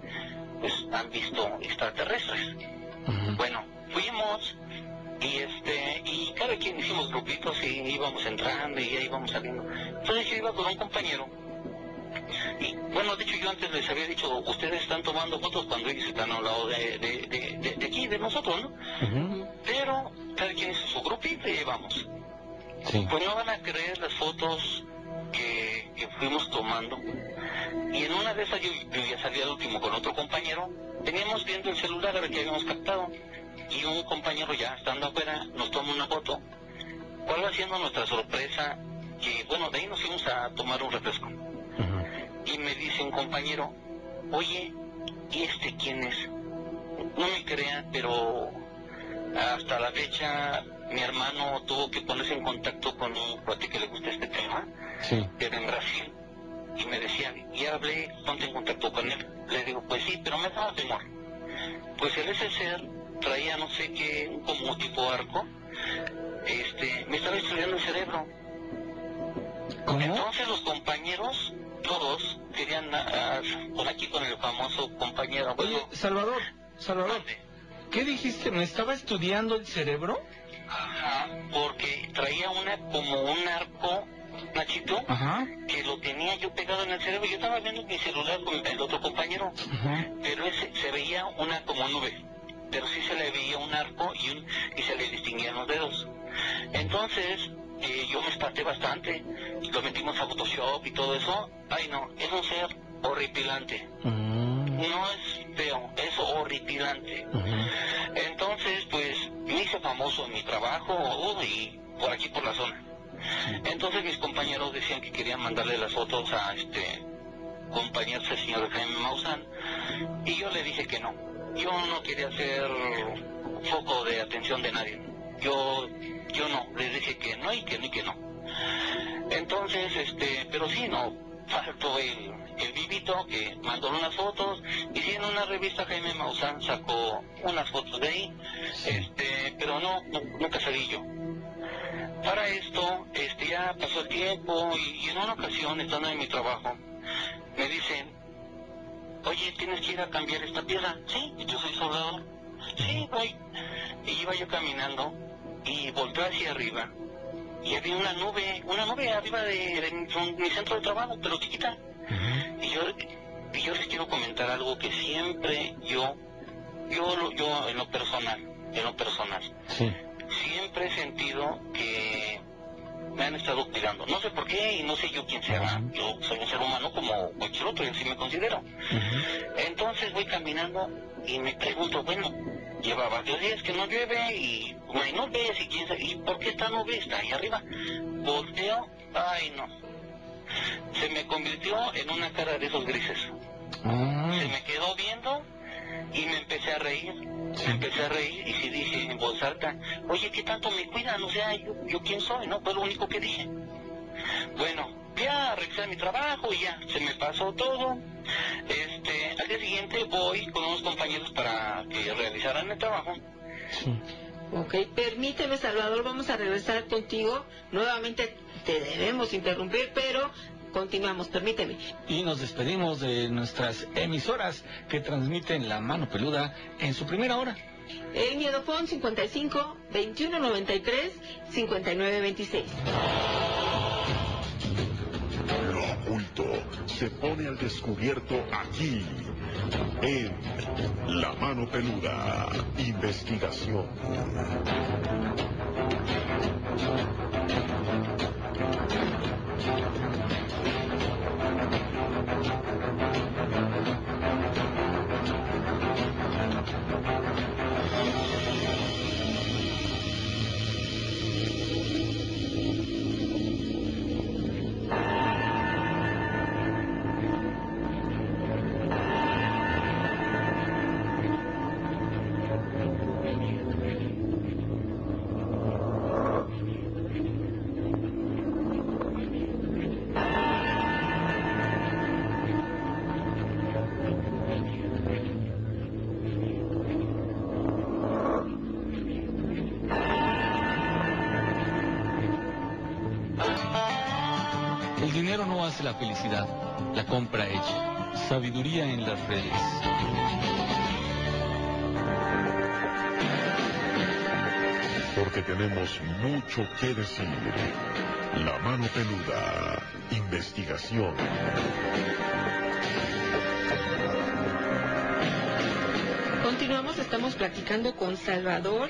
pues han visto extraterrestres. Bueno, fuimos y este y cada quien hicimos grupitos y íbamos entrando y ahí íbamos saliendo. Entonces yo iba con un compañero y bueno, de hecho yo antes les había dicho, ustedes están tomando fotos cuando ellos están al lado de, de, de, aquí, de nosotros, ¿no? Pero cada quien hizo su grupito y ahí vamos. Pues no van a creer las fotos que, que fuimos tomando. Y en una de esas yo, yo ya salí al último con otro compañero. Teníamos viendo el celular a ver qué habíamos captado. Y un compañero ya estando afuera nos toma una foto. ¿Cuál va siendo nuestra sorpresa? Que bueno, de ahí nos fuimos a tomar un refresco. Y me dice un compañero, oye, ¿y este quién es? No me crean, pero hasta la fecha mi hermano tuvo que ponerse en contacto con un cuate que le gusta este tema, Sí. que era en Brasil, y me decía, ya hablé, ponte en contacto con él. Le digo, pues sí, pero me daba temor. Pues el ese ser traía no sé qué, como tipo arco, este, me estaba estudiando el cerebro. Entonces los compañeros, todos, querían, ah, por aquí con el famoso compañero, bueno, Salvador, Salvador, ¿qué dijiste? ¿Me estaba estudiando el cerebro? Ajá, porque traía una como un arco, Nachito, que lo tenía yo pegado en el cerebro. Yo estaba viendo mi celular con el otro compañero, pero ese se veía una como nube, pero sí se le veía un arco y, un, y se le distinguían los dedos. Entonces, eh, yo me espanté bastante. Lo metimos a Photoshop y todo eso. Ay, no, es un ser horripilante. No es feo, es horripilante. Entonces, pues, me hice famoso en mi trabajo uh, y por aquí por la zona. Entonces mis compañeros decían que querían mandarle las fotos a este compañero, el señor Jaime Maussan, y yo le dije que no. Yo no quería ser foco de atención de nadie. Yo, yo no, les dije que no y que no y que no. Entonces, este, pero sí, no, faltó el, el vivito que mandó unas fotos y sí en una revista Jaime Maussan sacó unas fotos de ahí, este, pero no, no- nunca salí yo. Para esto, este, ya pasó el tiempo y, en una ocasión, estando en mi trabajo, me dicen, oye, tienes que ir a cambiar esta pieza. Sí, yo soy soldador. Sí, voy. Y iba yo caminando y volteé hacia arriba y había una nube, una nube arriba de, mi centro de trabajo, pero chiquita. Y yo, y yo les quiero comentar algo que siempre yo, yo, yo en lo personal, en lo personal, siempre he sentido que me han estado cuidando. No sé por qué y no sé yo quién sea. Yo soy un ser humano como cualquier otro y así me considero. Entonces voy caminando y me pregunto, bueno, lleva varios días que no llueve y no ves y quién sabe, ¿y por qué esta nube está ahí arriba? Volteo, ay no. Se me convirtió en una cara de esos grises. Ah. Se me quedó viendo y me empecé a reír. Me empecé a reír y sí dije en voz alta, oye, ¿qué tanto me cuidan? O sea, yo, yo quién soy, ¿no? Fue lo único que dije. Bueno, ya regresé a mi trabajo y ya, se me pasó todo. Este, al día siguiente voy con unos compañeros para que realizaran el trabajo. Sí. Ok, permíteme Salvador, vamos a regresar contigo. Nuevamente te debemos interrumpir, pero continuamos, permíteme. Y nos despedimos de nuestras emisoras que transmiten la mano peluda en su primera hora. El Miedofón 55 2193 5926. Lo oculto se pone al descubierto aquí, en La Mano Peluda, investigación. Porque tenemos mucho que decir. La mano peluda. Investigación. Continuamos, estamos platicando con Salvador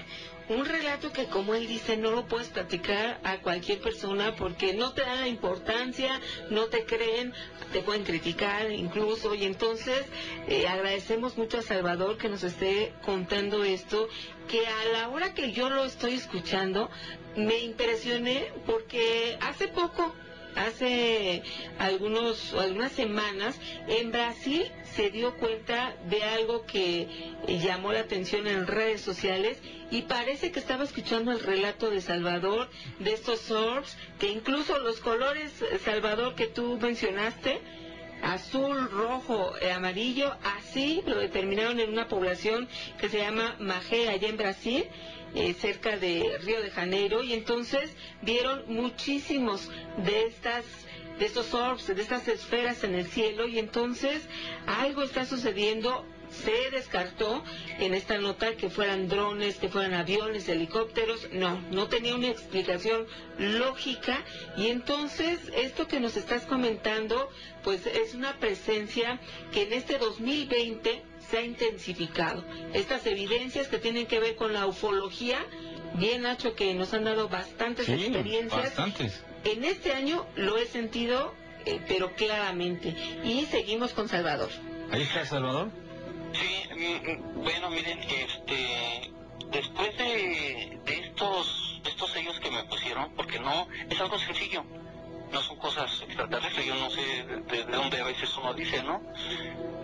un relato que como él dice no lo puedes platicar a cualquier persona porque no te la importancia, no te creen, te pueden criticar incluso. Y entonces eh, agradecemos mucho a Salvador que nos esté contando esto que a la hora que yo lo estoy escuchando me impresioné porque hace poco hace algunos algunas semanas en Brasil se dio cuenta de algo que eh, llamó la atención en redes sociales y parece que estaba escuchando el relato de Salvador, de estos orbs, que incluso los colores, eh, Salvador, que tú mencionaste, azul, rojo, eh, amarillo, así lo determinaron en una población que se llama Magé, allá en Brasil, cerca de Río de Janeiro, y entonces vieron muchísimos de estas de estos orbs, de estas esferas en el cielo y entonces algo está sucediendo. Se descartó en esta nota que fueran drones, que fueran aviones, helicópteros. No, no tenía una explicación lógica. Y entonces esto que nos estás comentando, pues es una presencia que en este 2020 se ha intensificado. Estas evidencias que tienen que ver con la ufología, bien Nacho, que nos han dado bastantes experiencias. Bastantes en este año lo he sentido, eh, pero claramente. Y seguimos con Salvador. ¿Ahí está Salvador? Sí, mm, mm, bueno, miren, este, después de, estos, estos sellos que me pusieron, porque no, es algo sencillo, no son cosas extraterrestres, yo no sé de, dónde a veces uno dice, ¿no?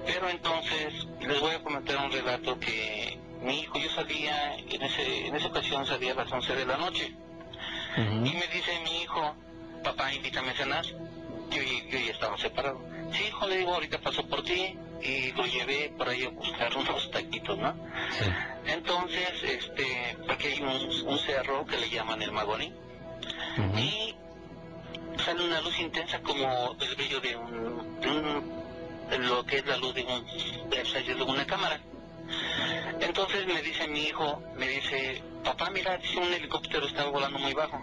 Pero entonces les voy a comentar un relato que mi hijo, yo salía, en, ese, en esa ocasión salía a las 11 de la noche, y me dice mi hijo, papá, invítame a cenar. Yo, yo ya estaba separado. Sí, hijo, le digo, ahorita paso por ti y lo llevé por ahí a buscar *laughs* unos taquitos, ¿no? Entonces, este, porque hay un, cerro que le llaman el Magoní. Y una luz intensa como el brillo de un, de un- de lo que es la luz de, un, de de una cámara. Entonces me dice mi hijo, me dice, papá, mira, dice un helicóptero está volando muy bajo.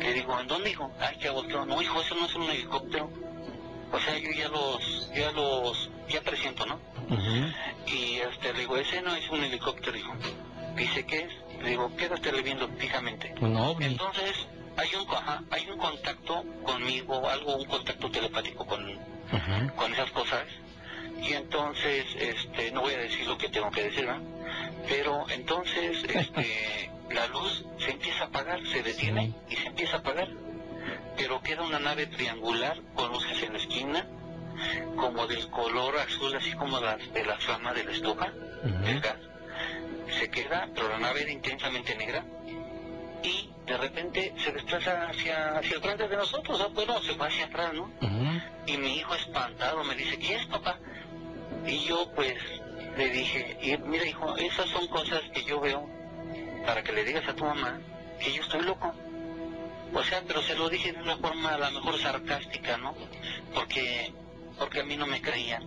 Le digo, ¿en dónde, hijo? Ay, ya volteó. No, hijo, eso no es un helicóptero. O sea, yo ya los, ya los, ya presiento, ¿no? Y este, le digo, ese no es un helicóptero, hijo. Dice, ¿qué es? Le digo, quédate viendo fijamente. Un ovni. Entonces, hay un, ajá, hay un contacto conmigo, algo, un contacto telepático con, con esas cosas. Y entonces, este, no voy a decir lo que tengo que decir, ¿verdad? Pero entonces, *laughs* este, la luz se empieza a apagar, se detiene y se empieza a apagar. Pero queda una nave triangular con luces en la esquina, como del color azul, así como la, de la flama de la estufa, del gas. Se queda, pero la nave era intensamente negra. Y de repente se desplaza hacia, hacia el frente de nosotros, ¿no? bueno, se va hacia atrás, ¿no? Y mi hijo espantado me dice, ¿qué es, papá? Y yo pues le dije, y mira hijo, esas son cosas que yo veo para que le digas a tu mamá que yo estoy loco. O sea, pero se lo dije de una forma a lo mejor sarcástica, ¿no? Porque, porque a mí no me creían.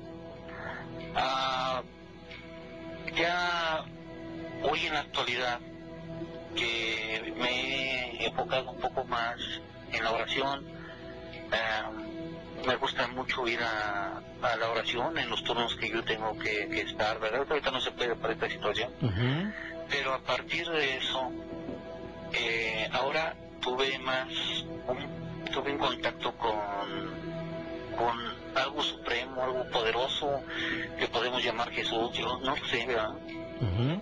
Ah, ya hoy en la actualidad que me he enfocado un poco más en la oración, eh, me gusta mucho ir a, a la oración en los turnos que yo tengo que, que estar, ¿verdad? Ahorita no se puede por esta situación, pero a partir de eso, eh, ahora tuve más, un- tuve un contacto con, con algo supremo, algo poderoso que podemos llamar Jesús, yo no sé, ¿verdad?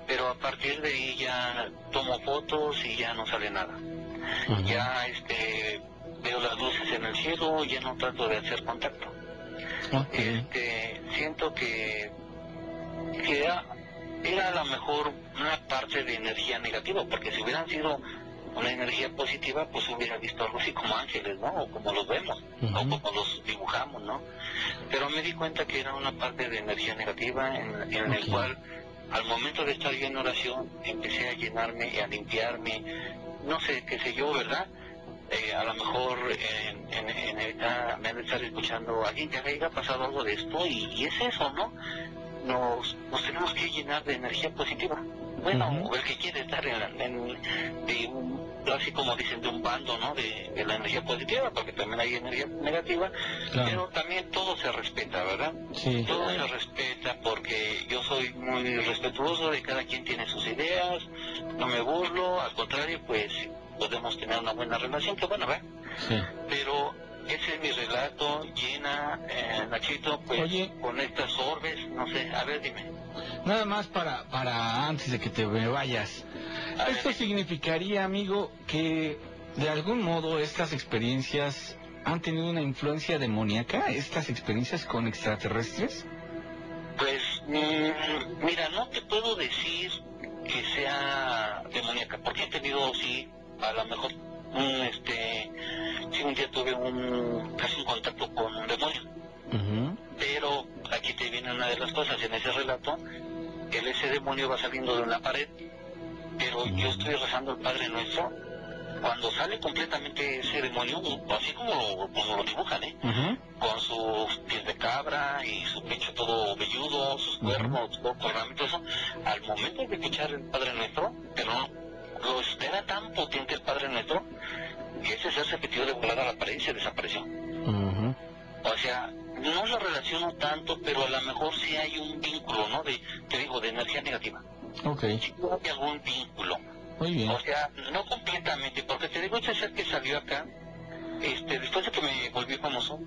Pero a partir de ahí ya tomo fotos y ya no sale nada. Ya este veo las luces en el cielo, ya no trato de hacer contacto. Este, siento que, que era, era a lo mejor una parte de energía negativa, porque si hubieran sido una energía positiva, pues hubiera visto algo así como ángeles, ¿no? O como los vemos, o como los dibujamos, ¿no? Pero me di cuenta que era una parte de energía negativa en, en el cual al momento de estar yo en oración empecé a llenarme y a limpiarme, no sé, qué sé yo, ¿verdad? Eh, a lo mejor en, en, en ahorita me han de estar escuchando alguien que haya pasado algo de esto y, y es eso, ¿no? Nos, nos tenemos que llenar de energía positiva. Bueno, o el que quiere estar en, en- de un, así como dicen, de un bando, ¿no? De, de la energía positiva, porque también hay energía negativa, Claro. pero también todo se respeta, ¿verdad? Sí. Todo se respeta porque yo soy muy respetuoso de cada quien tiene sus ideas, no me burlo, al contrario, pues podemos tener una buena relación, que bueno, ¿verdad? Sí. Pero ese es mi relato, llena, eh, Nachito, pues con estas orbes, no sé, a ver, dime. Nada más para, para antes de que te me vayas. ¿Esto significaría, amigo, que de algún modo estas experiencias han tenido una influencia demoníaca, estas experiencias con extraterrestres? Pues, mm, mira, no te puedo decir que sea demoníaca, porque he tenido, sí, a lo mejor, un, este, sí, un día tuve un, casi un contacto con un demonio. Pero aquí te viene una de las cosas, en ese relato, el ese demonio va saliendo de una pared, pero yo estoy rezando el Padre Nuestro, cuando sale completamente ese demonio, así como lo, como lo dibujan, ¿eh? con sus pies de cabra y su pecho todo velludo, sus cuernos, todo eso, al momento de escuchar el Padre Nuestro, pero lo era tan potente el Padre Nuestro, que ese ser se metió de volada a la pared y se desapareció. O sea, no lo relaciono tanto, pero a lo mejor sí hay un vínculo, ¿no? De, te digo, de energía negativa. Ok. Sí hay algún vínculo. Muy bien. O sea, no completamente, porque te digo, ese ser que salió acá, este, después de que me volví famoso,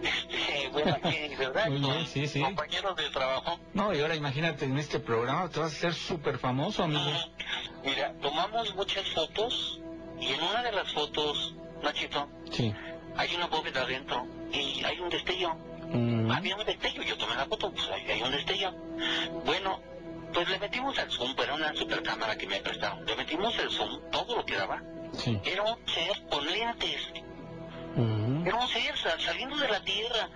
este, *laughs* bueno, aquí, ¿verdad? Sí, sí. compañeros de trabajo, No, y ahora imagínate en este programa te vas a hacer súper famoso, amigo. mira, tomamos muchas fotos, y en una de las fotos, Nachito, Sí. hay una bóveda adentro, y hay un destello. Mm. Había un destello, yo tomé la foto, pues ahí hay un destello. Bueno, pues le metimos al zoom, pero era una super cámara que me prestaron. Le metimos el zoom, todo lo que daba. Sí. Era un ser con lentes. Era un ser sal- saliendo de la tierra.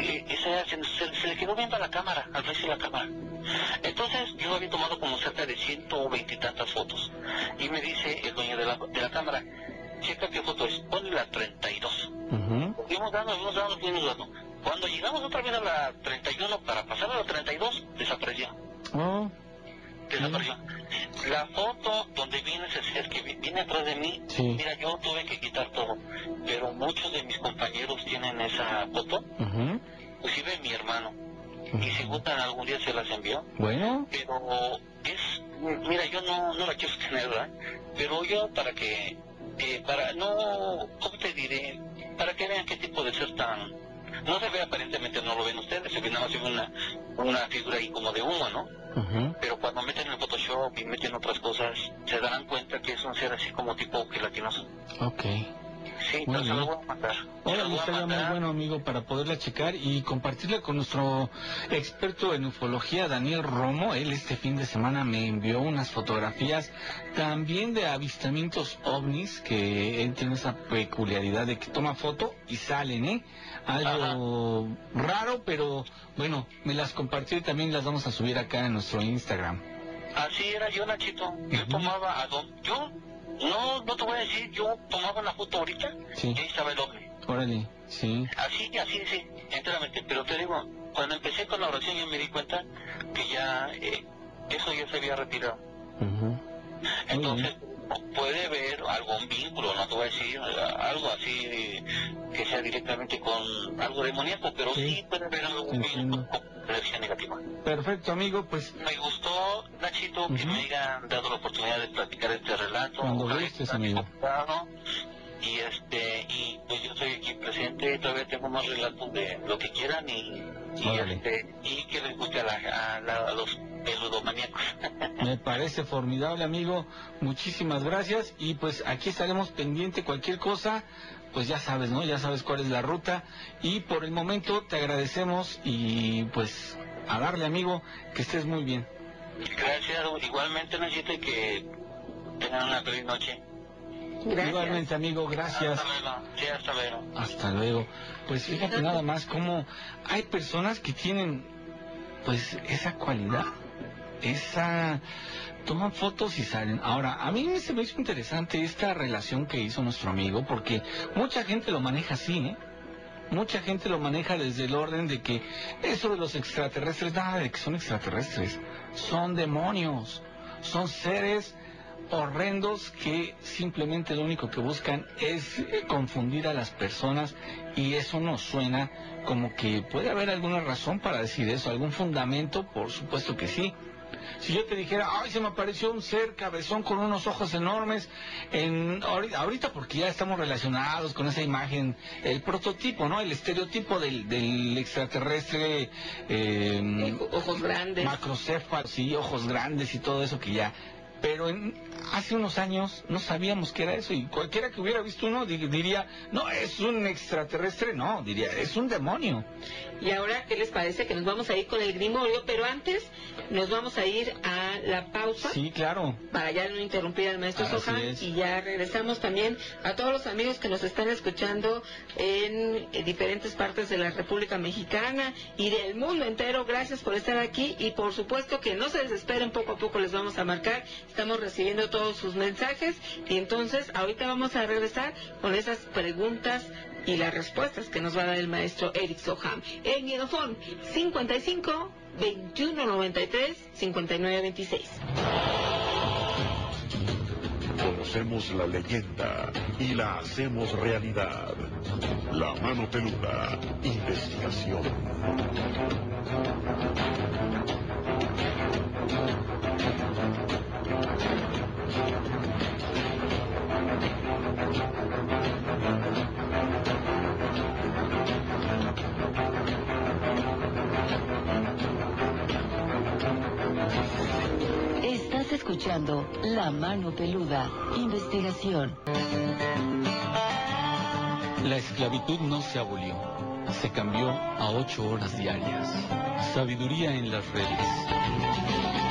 Eh, ese- se, le quedó viendo a la cámara, al frente de la cámara. Entonces yo había tomado como cerca de ciento veinte y tantas fotos. Y me dice el dueño de la, de la cámara, checa qué foto es, ponle la 32. Fuimos dando, fuimos dando, fuimos dando. Cuando llegamos otra vez a la 31 para pasar a la 32, desapareció. Oh, La foto donde viene ese ser que vi- viene atrás de mí, Sí. mira, yo tuve que quitar todo. Pero muchos de mis compañeros tienen esa foto, ujú. inclusive mi hermano. Y si gustan, algún día se las envió. Bueno, pero es mira yo no no la quiero tener ¿verdad? pero yo para que eh, para no cómo te diré para que vean qué tipo de ser tan no se ve aparentemente no lo ven ustedes se ve nada más una una figura ahí como de humo no pero cuando meten el Photoshop y meten otras cosas se darán cuenta que es un ser así como tipo gelatinoso ok. sí Muy bien. lo voy a mandar Se Ahora lo voy a estaría muy bueno, amigo, para poderla checar y compartirla con nuestro experto en ufología, Daniel Romo. Él este fin de semana me envió unas fotografías también de avistamientos ovnis, que él tiene esa peculiaridad de que toma foto y salen, ¿eh? Algo raro, pero bueno, me las compartió y también las vamos a subir acá en nuestro Instagram. Así era yo, Nachito. Yo tomaba a don... Yo, no, no te voy a decir, yo tomaba la foto ahorita Sí. y ahí estaba el ovni. Órale, sí. Así, así, sí, enteramente. Pero te digo, cuando empecé con la oración yo me di cuenta que ya eh, eso ya se había retirado. Entonces, puede haber algún vínculo, no te voy a decir eh, algo así que directamente con algo demoníaco, pero sí, puede haber con energía negativa. Perfecto, amigo, pues Me gustó, Nachito, que me hayan dado la oportunidad de platicar este relato. cuando gustes, amigo. Y este, y pues yo estoy aquí presente, todavía tengo más relatos de lo que quieran y, y, este, y que les guste a, la- a la- a los peludomaníacos. *laughs* Me parece formidable, amigo. Muchísimas gracias. Y pues aquí estaremos pendiente cualquier cosa. Pues ya sabes, ¿no? Ya sabes cuál es la ruta. Y por el momento te agradecemos y pues a darle, amigo, que estés muy bien. Gracias, igualmente Nachito, y que tengan una feliz noche. Igualmente, amigo, gracias. Hasta luego. Sí, hasta luego. Hasta luego. Pues fíjate nada más cómo hay personas que tienen pues esa cualidad, esa toman fotos y salen. Ahora, a mí se me hizo interesante esta relación que hizo nuestro amigo porque mucha gente lo maneja así, ¿eh? Mucha gente lo maneja desde el orden de que eso de los extraterrestres, nada de que son extraterrestres, son demonios, son seres horrendos que simplemente lo único que buscan es eh, confundir a las personas y eso nos suena como que puede haber alguna razón para decir eso, algún fundamento, por supuesto que sí. Si yo te dijera, ay, se me apareció un ser cabezón con unos ojos enormes, en, ahori- ahorita porque ya estamos relacionados con esa imagen, el prototipo, ¿no? El estereotipo del, del extraterrestre, eh, ojos grandes. macrocéfalo, sí, ojos grandes y todo eso que ya... Pero en- hace unos años no sabíamos qué era eso y cualquiera que hubiera visto uno di- diría, no, es un extraterrestre, no, diría, es un demonio. Y ahora, ¿qué les parece? Que nos vamos a ir con el Grimorio, pero antes nos vamos a ir a la pausa. Sí, claro. para ya no interrumpir al maestro es. y ya regresamos también a todos los amigos que nos están escuchando en, diferentes partes de la República Mexicana y del mundo entero. Gracias por estar aquí y por supuesto que no se desesperen, poco a poco les vamos a marcar. Estamos recibiendo todos sus mensajes y entonces ahorita vamos a regresar con esas preguntas y las respuestas que nos va a dar el maestro Eric Soham. En Guiedofón 55 2193 5926. Conocemos la leyenda y la hacemos realidad. La mano peluda. Investigación. Estás escuchando La Mano Peluda, investigación. La esclavitud no se abolió, se cambió a ocho horas diarias. Sabiduría en las redes.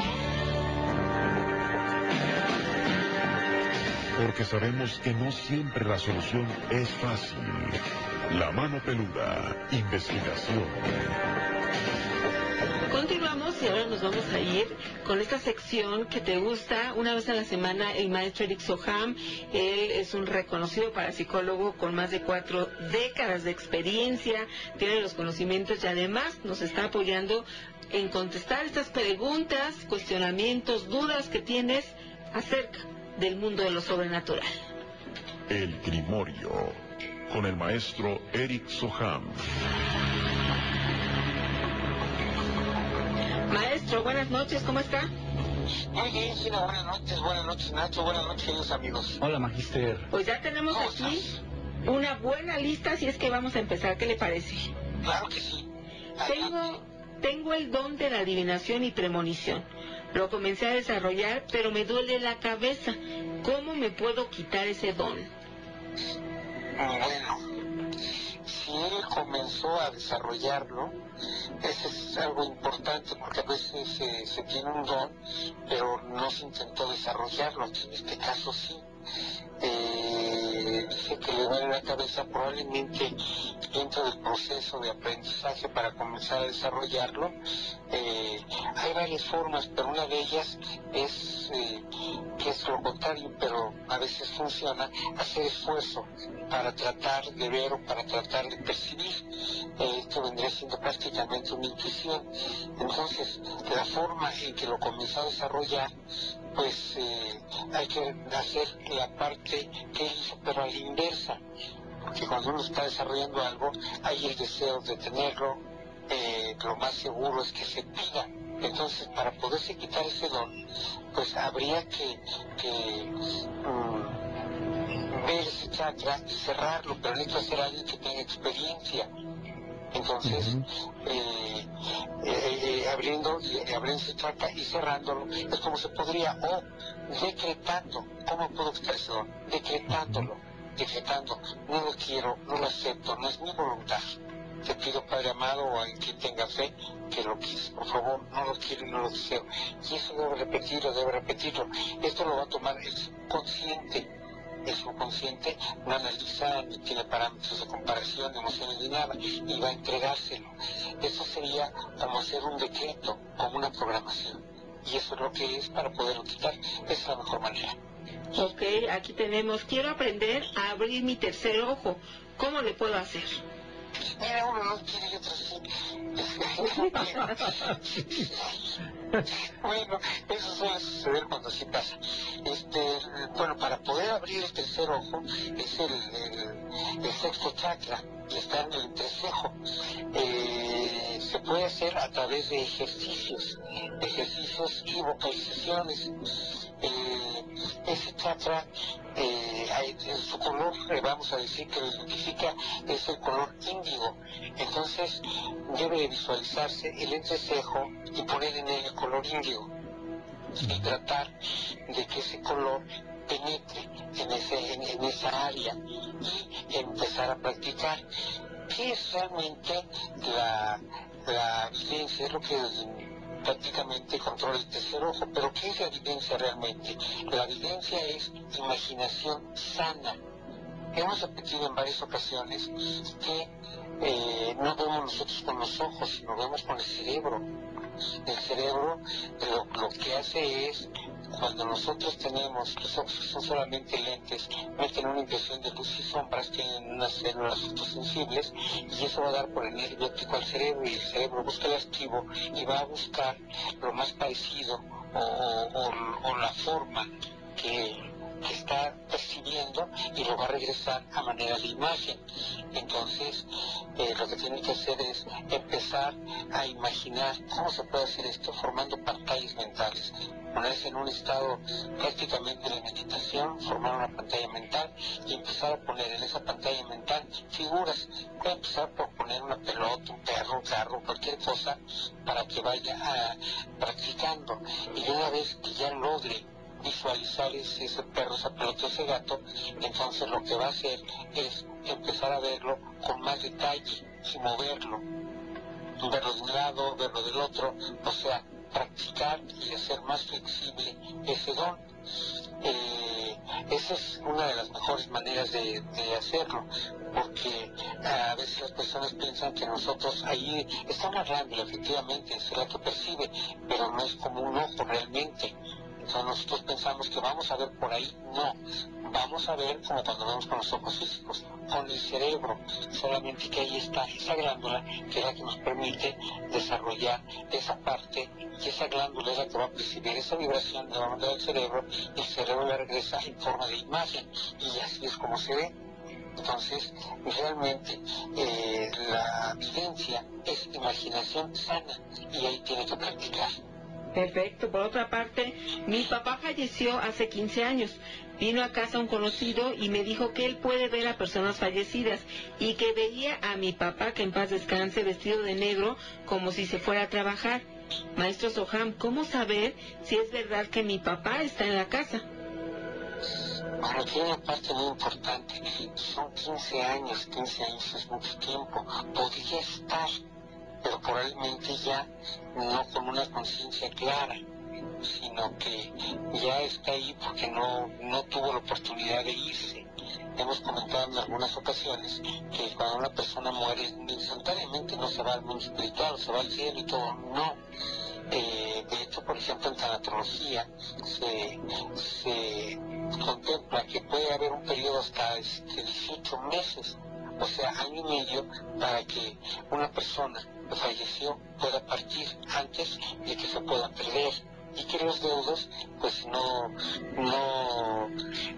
Porque sabemos que no siempre la solución es fácil. La mano peluda. Investigación. Continuamos y ahora nos vamos a ir con esta sección que te gusta. Una vez a la semana, el maestro Eric Soham, él es un reconocido parapsicólogo con más de cuatro décadas de experiencia, tiene los conocimientos y además nos está apoyando en contestar estas preguntas, cuestionamientos, dudas que tienes acerca del mundo de lo sobrenatural. El Grimorio, con el maestro Eric Soham. Maestro, buenas noches, ¿cómo está? Muy bien, Gina, buenas noches, buenas noches, Nacho, buenas noches, queridos amigos. Hola, Magister. Pues ya tenemos ¿Cómo aquí estás? una buena lista, así es que vamos a empezar. ¿Qué le parece? Claro que sí. Tengo, tengo el don de la adivinación y premonición. Lo comencé a desarrollar, pero me duele la cabeza. ¿Cómo me puedo quitar ese don? Bueno, si él comenzó a desarrollarlo, eso es algo importante porque a veces se tiene un don, pero no se intentó desarrollarlo, en este caso sí. Eh, que le duele la cabeza probablemente dentro del proceso de aprendizaje para comenzar a desarrollarlo. eh, hay varias formas, pero una de ellas es eh, que es lo contrario, pero a veces funciona, hacer esfuerzo para tratar de ver o para tratar de percibir. Eh, esto vendría siendo prácticamente una intuición. Entonces, la forma en que lo comenzó a desarrollar, pues hay que hacer la parte que hizo, pero a la inversa. Porque cuando uno está desarrollando algo, hay el deseo de tenerlo, eh, lo más seguro es que se pida. Entonces, para poderse quitar ese don, pues habría que, que mm, ver ese chakra cerrarlo, pero necesita ser alguien que tenga experiencia. Entonces, eh, eh, eh, abriendo, eh, abriendo ese chakra y cerrándolo, es como se podría, o decretando, ¿cómo puedo don? Decretándolo, decretando, no lo quiero, no lo acepto, no es mi voluntad. Te pido, Padre amado, o en quien tenga fe, que lo quites, por favor, no lo quiero y no lo deseo. Y eso debe repetirlo, debe repetirlo. Esto lo va a tomar el subconsciente. El subconsciente no analiza ni tiene parámetros de comparación, emociones ni nada, y va a entregárselo. Eso sería como hacer un decreto, como una programación. Y eso es lo que es para poderlo quitar. Esa es la mejor manera. Ok, aquí tenemos, quiero aprender a abrir mi tercer ojo. ¿Cómo le puedo hacer? Mira, uno no quiere y otro sí. bueno, eso suele suceder cuando así pasa. Este, bueno, para poder abrir el tercer ojo es el, el- sexto chakra y está en el entrecejo. Eh, se puede hacer a través de ejercicios, ejercicios y vocalizaciones. Eh, ese chakra, eh, hay- su color, eh, vamos a decir que lo identifica, es el color índigo. Entonces debe de visualizarse el entrecejo y poner en él el color índigo y tratar de que ese color penetre en, ese, en, en esa área y empezar a practicar. ¿Qué es realmente la, la evidencia? Es lo que prácticamente controla el tercer ojo. Pero ¿qué es la evidencia realmente? La evidencia es imaginación sana. Hemos repetido en varias ocasiones que eh, no vemos nosotros con los ojos, sino vemos con el cerebro. El cerebro lo, lo que hace es, cuando nosotros tenemos, los que son solamente lentes, meten una impresión de luz y sombras, tienen unas células fotosensibles, y eso va a dar por el nervio óptico al cerebro, y el cerebro busca el archivo y va a buscar lo más parecido o, la forma que está percibiendo y lo va a regresar a manera de imagen. Entonces, eh, lo que tiene que hacer es empezar a imaginar cómo se puede hacer esto formando pantallas mentales. Ponerse en un estado prácticamente de meditación, formar una pantalla mental y empezar a poner en esa pantalla mental figuras. Puede empezar por poner una pelota, un perro, un carro, cualquier cosa para que vaya ah, practicando. Y una vez que ya logre visualizar ese, perro, esa pelota, ese gato, entonces lo que va a hacer es empezar a verlo con más detalle y moverlo. Verlo de un lado, verlo del otro, o sea, practicar y hacer más flexible ese don. Eh, esa es una de las mejores maneras de, hacerlo, porque a veces las personas piensan que nosotros ahí están hablando, efectivamente, es la que percibe, pero no es como un ojo realmente. Entonces nosotros pensamos que vamos a ver por ahí, no, vamos a ver como cuando vemos con los ojos físicos, con el cerebro, solamente que ahí está esa glándula que es la que nos permite desarrollar esa parte y esa glándula es la que va a percibir esa vibración de la onda del cerebro y el cerebro la regresa en forma de imagen y así es como se ve. Entonces, realmente eh, la vivencia es imaginación sana y ahí tiene que practicar. Perfecto. Por otra parte, mi papá falleció hace 15 años. Vino a casa un conocido y me dijo que él puede ver a personas fallecidas y que veía a mi papá, que en paz descanse, vestido de negro, como si se fuera a trabajar. Maestro Soham, ¿cómo saber si es verdad que mi papá está en la casa? Bueno, tiene una parte muy importante. Son 15 años, 15 años es mucho tiempo. Podría estar, pero probablemente ya no con una conciencia clara, sino que ya está ahí porque no, no tuvo la oportunidad de irse. Hemos comentado en algunas ocasiones que cuando una persona muere instantáneamente no se va al mundo espiritual, se va al cielo y todo, no. Eh, de hecho, por ejemplo, en tanatología se, se contempla que puede haber un periodo hasta este, 18 meses, o sea, año y medio, para que una persona falleció pueda partir antes de que se pueda perder. Y que los deudos pues no, no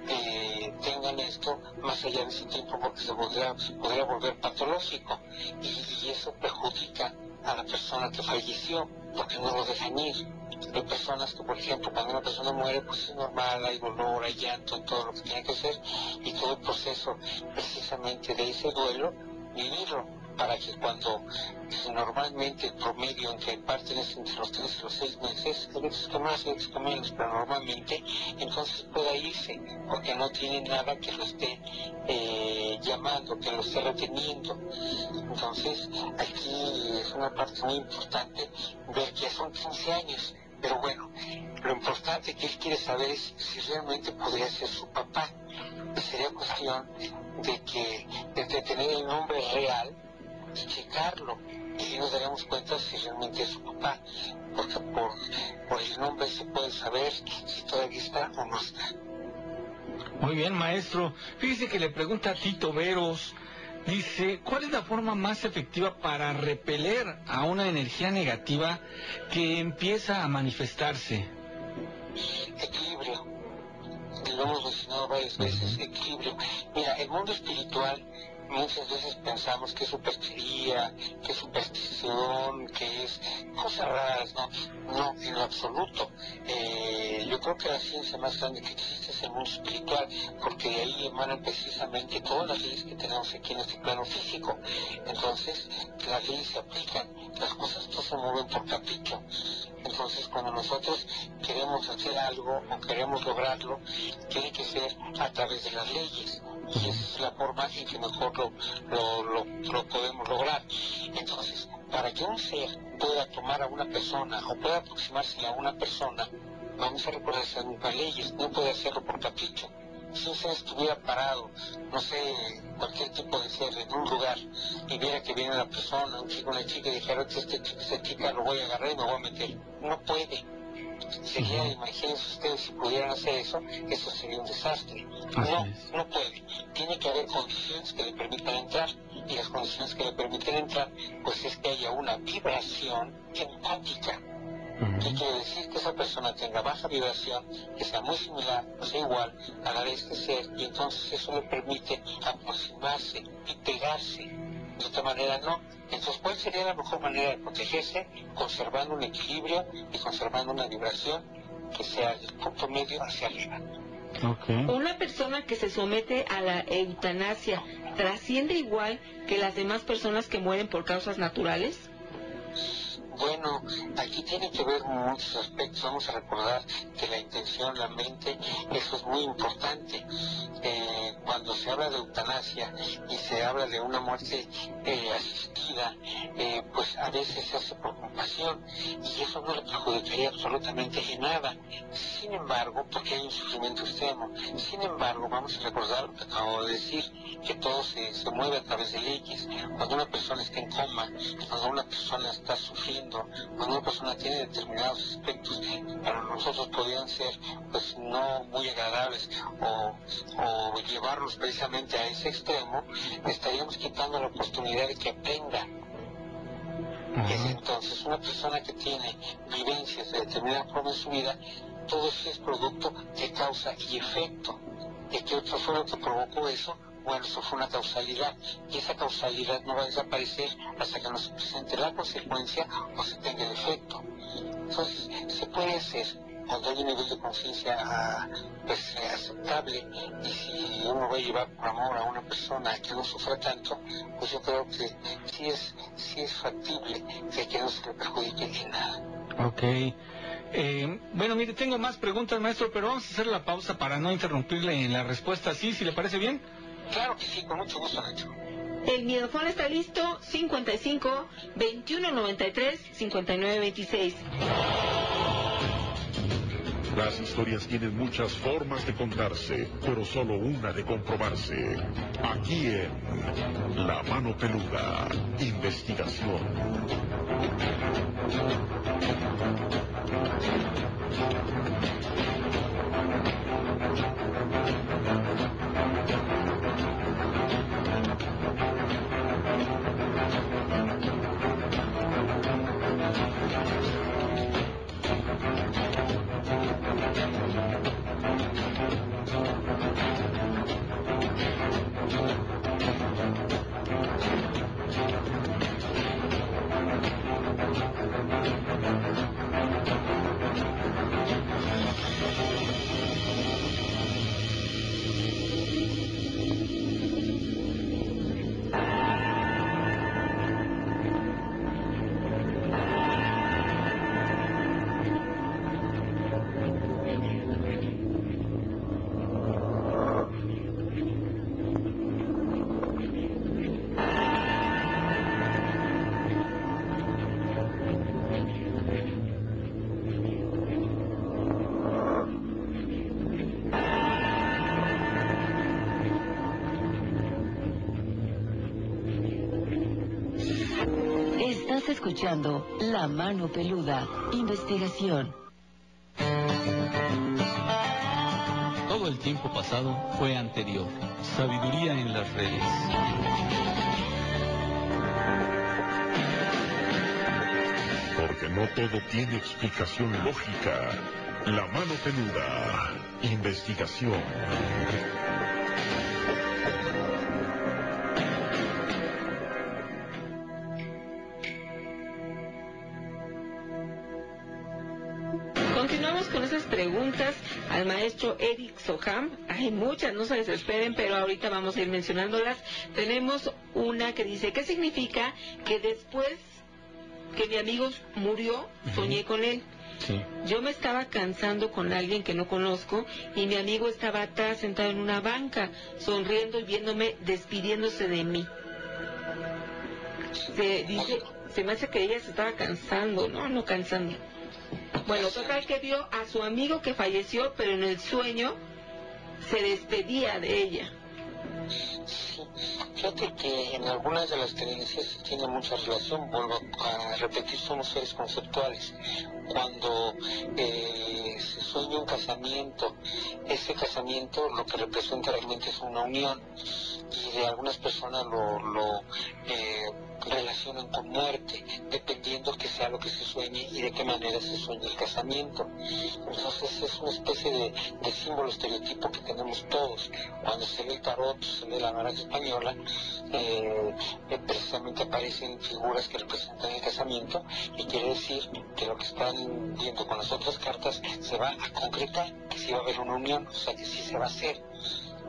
eh, tengan esto más allá de ese tiempo porque se podría, podría volver patológico. Y, eso perjudica a la persona que falleció porque no lo dejan ir. Hay personas que, por ejemplo, cuando una persona muere, pues es normal, hay dolor, hay llanto, todo lo que tiene que hacer, y todo el proceso precisamente de ese duelo, vivirlo, para que cuando normalmente el promedio entre parten es entre los tres y los seis meses, veces que más, veces que menos, pero normalmente, entonces pueda irse, porque no tiene nada que lo esté eh, llamando, que lo esté reteniendo. Entonces, aquí es una parte muy importante ver que son 15 años, pero bueno, lo importante que él quiere saber es si realmente podría ser su papá. Sería cuestión de que, de tener el nombre real y checarlo. Y nos daremos cuenta si realmente es su papá. Porque por, por el nombre se puede saber si todavía está o no está. Muy bien, maestro. Fíjese que le pregunta a Tito Veros. Dice, ¿cuál es la forma más efectiva para repeler a una energía negativa que empieza a manifestarse? Equilibrio. Lo hemos mencionado varias veces, equilibrio. Mira, el mundo espiritual muchas veces pensamos que es superchería, que es superstición, que es cosas raras, ¿no? No, en lo absoluto. Eh, yo creo que la ciencia más grande que existe es el mundo espiritual, porque de ahí emanan precisamente todas las leyes que tenemos aquí en este plano físico. Entonces, las leyes se aplican, las cosas no se mueven por capricho. Entonces, cuando nosotros queremos hacer algo o queremos lograrlo, tiene que ser a través de las leyes. Y esa es la forma en que mejor lo, lo, lo, podemos lograr. Entonces, para que un ser pueda tomar a una persona o pueda aproximarse a una persona, vamos a recordar esas mismas leyes, no puede hacerlo por capricho. Si un ser estuviera parado, no sé, cualquier tipo de ser en un lugar y viera que viene una persona, un chico, una chica y dijera, este, este, esta chica lo voy a agarrar y me voy a meter. No puede. Sería, imagínense ustedes si pudieran hacer eso, eso sería un desastre. No, no puede. Tiene que haber condiciones que le permitan entrar. Y las condiciones que le permiten entrar, pues es que haya una vibración empática. ¿Qué quiere decir? Que esa persona tenga baja vibración, que sea muy similar, o sea igual a la de este ser, y entonces eso le permite aproximarse y pegarse. De otra manera no. Entonces, ¿cuál sería la mejor manera de protegerse? Conservando un equilibrio y conservando una vibración que sea del punto medio hacia arriba. Una persona que se somete a la eutanasia trasciende igual que las demás personas que mueren por causas naturales? Bueno, aquí tiene que ver muchos aspectos. Vamos a recordar que la intención, la mente, eso es muy importante. Eh, cuando se habla de eutanasia y se habla de una muerte eh, asistida, eh, pues a veces se hace por compasión y eso no le perjudicaría absolutamente en nada. Sin embargo, porque hay un sufrimiento extremo, sin embargo, vamos a recordar lo acabo de decir, que todo se, se mueve a través del X. Cuando una persona está en coma, cuando una persona está sufriendo, cuando una persona tiene determinados aspectos que para nosotros podrían ser pues no muy agradables o, o llevarlos precisamente a ese extremo, estaríamos quitando la oportunidad de que aprenda entonces, una persona que tiene vivencias de determinada forma en su vida, todo eso es producto de causa y efecto. ¿Y qué otro fue lo que provocó eso? Bueno, eso fue una causalidad. Y esa causalidad no va a desaparecer hasta que no se presente la consecuencia o se tenga el efecto. Entonces, se puede hacer cuando hay un nivel de conciencia ah, pues, aceptable y si uno va a llevar por amor a una persona que no sufra tanto, pues yo creo que sí es, sí es factible que no se le perjudique en nada. Ok. Eh, bueno, mire, tengo más preguntas, maestro, pero vamos a hacer la pausa para no interrumpirle en la respuesta. ¿Sí? ¿Si le parece bien? Claro que sí, con mucho gusto, Nacho. El miedofón está listo, 55 21 93 59 26. Las historias tienen muchas formas de contarse, pero solo una de comprobarse. Aquí en La Mano Peluda, investigación. Escuchando La Mano Peluda, investigación. Todo el tiempo pasado fue anterior. Sabiduría en las redes. Porque no todo tiene explicación lógica. La mano peluda. Investigación. Hay muchas, no se desesperen, pero ahorita vamos a ir mencionándolas. Tenemos una que dice, ¿qué significa que después que mi amigo murió, soñé con él? Sí. Yo me estaba cansando con alguien que no conozco y mi amigo estaba atrás sentado en una banca, sonriendo y viéndome despidiéndose de mí. Se dice, se me hace que ella se estaba cansando, no, no cansando. Bueno, total que vio a su amigo que falleció, pero en el sueño se despedía de ella. Fíjate que en algunas de las creencias tiene mucha relación, vuelvo a repetir, somos seres conceptuales. Cuando eh, se sueña un casamiento, ese casamiento lo que representa realmente es una unión y de algunas personas lo, eh, relacionan con muerte, dependiendo que sea lo que se sueñe y de qué manera se sueña el casamiento. Entonces es una especie de, de símbolo estereotipo que tenemos todos. Cuando se lee el tarot, lee la baraja española, eh, precisamente aparecen figuras que representan el casamiento y quiere decir que lo que están viendo con las otras cartas se va a concretar, que sí va a haber una unión, o sea que sí se va a hacer.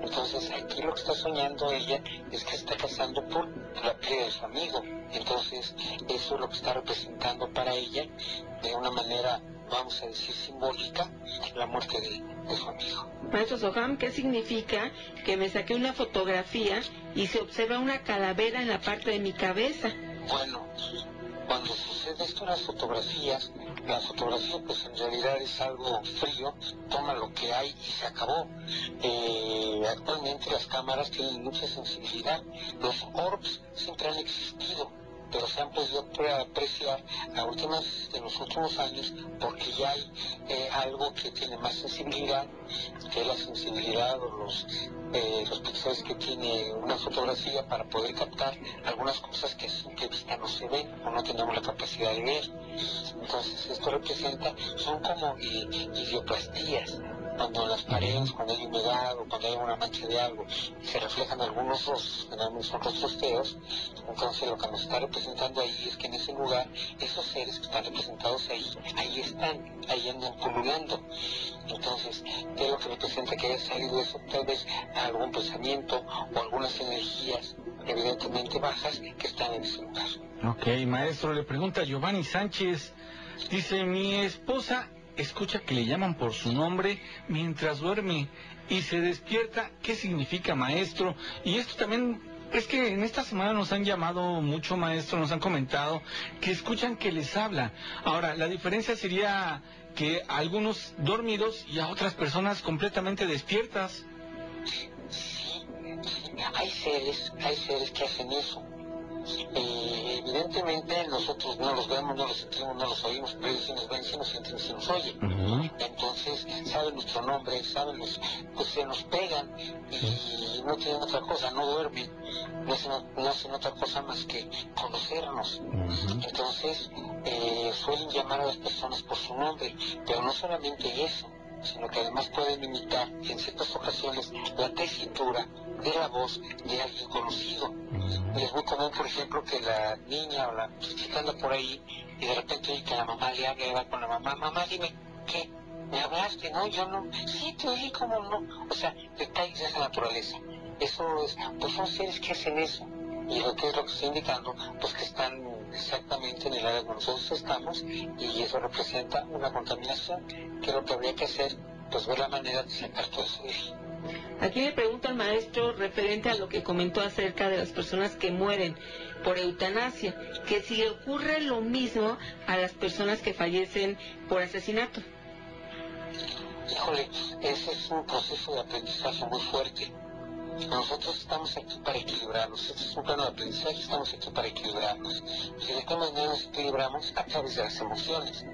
Entonces aquí lo que está soñando ella es que está casando por la pérdida de su amigo. Entonces eso es lo que está representando para ella de una manera, vamos a decir, simbólica, la muerte de, de su amigo. Maestro Soham, ¿qué significa que me saqué una fotografía y se observa una calavera en la parte de mi cabeza? Bueno, Cuando sucede esto en las fotografías, la fotografía pues en realidad es algo frío, toma lo que hay y se acabó. Eh, actualmente las cámaras tienen mucha sensibilidad, los orbs siempre han existido, pero se han podido apreciar a últimas, en los últimos años porque ya hay eh, algo que tiene más sensibilidad, que es la sensibilidad o los, eh, los píxeles que tiene una fotografía para poder captar algunas cosas que a simple vista no se ven o no tenemos la capacidad de ver. Entonces esto representa, son como idioplastías, cuando las paredes, cuando hay humedad o cuando hay una mancha de algo, se reflejan algunos rostros, generalmente son rostros feos, entonces lo que nos está representando ahí es que en ese lugar, esos seres que están representados ahí, ahí están, ahí andan pululando. Entonces, ¿qué es lo que representa que haya salido eso? Tal vez algún pensamiento o algunas energías evidentemente bajas que están en ese lugar. Ok, maestro, le pregunta Giovanni Sánchez, dice, mi esposa escucha que le llaman por su nombre mientras duerme y se despierta. ¿Qué significa maestro? Y esto también es que en esta semana nos han llamado mucho maestro, nos han comentado que escuchan que les habla. Ahora, la diferencia sería que a algunos dormidos y a otras personas completamente despiertas. Sí, hay seres, hay seres que hacen eso eh, evidentemente nosotros no los vemos, no los sentimos, no los oímos, pero ellos sí nos ven, sí nos sienten, sí nos oyen. Entonces saben nuestro nombre, saben, los, pues se nos pegan y no tienen otra cosa, no duermen, no hacen, otra cosa más que conocernos. Entonces eh, suelen llamar a las personas por su nombre, pero no solamente eso, sino que además pueden imitar en ciertas ocasiones la tesitura de la voz de alguien conocido. Y es muy común, por ejemplo, que la niña o la chica anda por ahí y de repente oye que la mamá le habla y va con la mamá, mamá, dime, ¿qué? ¿Me hablaste? No, yo no. Sí, te oí, como no? O sea, detalles de esa naturaleza. Eso es, pues son seres que hacen eso. Y lo que es lo que estoy indicando, pues que están exactamente en el área donde nosotros estamos y eso representa una contaminación que lo que habría que hacer, pues ver la manera de sacar todo eso Aquí me pregunta el maestro referente a lo que comentó acerca de las personas que mueren por eutanasia, que si ocurre lo mismo a las personas que fallecen por asesinato. Híjole, ese es un proceso de aprendizaje muy fuerte nosotros estamos aquí para equilibrarnos. Este es un plano de aprendizaje, estamos aquí para equilibrarnos. Y de qué manera nos equilibramos a través de las emociones.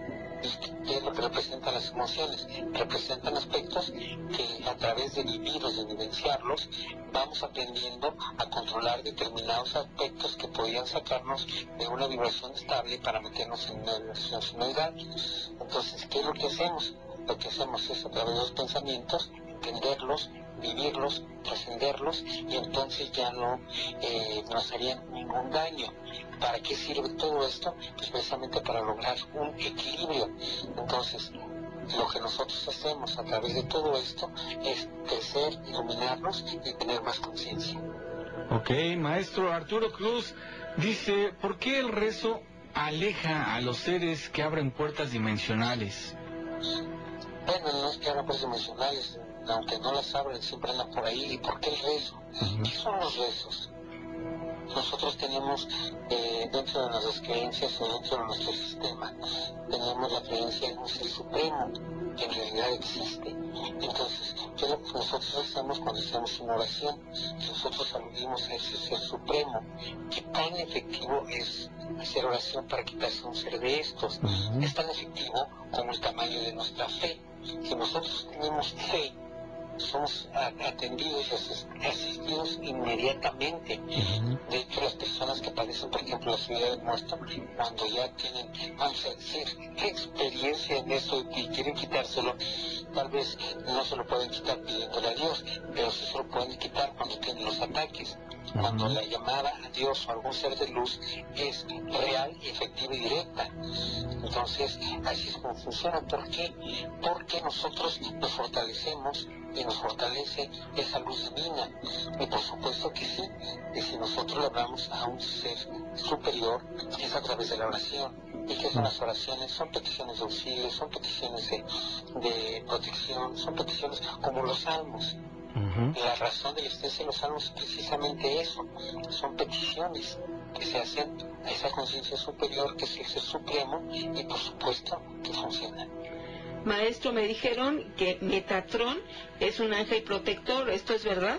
¿Y qué es lo que representan las emociones? Representan aspectos que a través de vivirlos, de vivenciarlos, vamos aprendiendo a controlar determinados aspectos que podían sacarnos de una vibración estable para meternos en una emocionalidad. Entonces, ¿qué es lo que hacemos? Lo que hacemos es a través de los pensamientos entenderlos, vivirlos, trascenderlos y entonces ya no eh, nos harían ningún daño. ¿Para qué sirve todo esto? Pues precisamente para lograr un equilibrio. Entonces, lo que nosotros hacemos a través de todo esto es crecer, iluminarnos y tener más conciencia. Ok, maestro Arturo Cruz dice, ¿por qué el rezo aleja a los seres que abren puertas dimensionales? Bueno, no es que abran puertas dimensionales, aunque no las abren, siempre andan por ahí. ¿Y por qué el rezo? ¿Qué son los rezos? Nosotros tenemos eh, dentro de nuestras creencias o dentro de nuestro sistema, tenemos la creencia en un ser supremo que en realidad existe. Entonces, ¿qué es lo que nosotros hacemos cuando hacemos una oración? Nosotros aludimos a ese ser supremo. ¿Qué tan efectivo es hacer oración para quitarse un ser de estos? Es tan efectivo como el tamaño de nuestra fe. Si nosotros tenemos fe, somos atendidos y asistidos inmediatamente. De hecho, las personas que padecen, por ejemplo, la subida del muerto, cuando ya tienen, vamos a decir, experiencia en eso y quieren quitárselo, tal vez no se lo pueden quitar pidiéndole a Dios, pero sí se lo pueden quitar cuando tienen los ataques. Cuando la llamada a Dios o a algún ser de luz es real efectiva y directa. Entonces, así es como funciona. ¿Por qué? Porque nosotros nos fortalecemos y nos fortalece esa luz divina. Y por supuesto que sí, y si nosotros le hablamos a un ser superior, es a través de la oración. ¿Y que son las oraciones? Son peticiones de auxilio, son peticiones de, de protección, son peticiones como los salmos. La razón de la existencia de los salmos es precisamente eso, son peticiones que se hacen a esa conciencia superior que es el ser supremo y por supuesto que funciona. Maestro, me dijeron que Metatron es un ángel protector, ¿esto es verdad?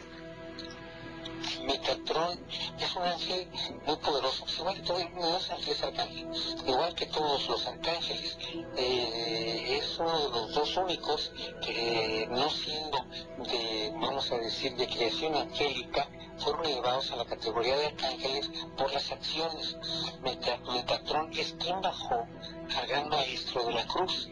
Metatron es un ángel muy poderoso, igual que todos los ángeles arcángeles, igual que todos los arcángeles. Eh, es uno de los dos únicos que, no siendo de, vamos a decir, de creación angélica, fueron elevados a la categoría de arcángeles por las acciones. Metatron es quien bajó al gran maestro de la cruz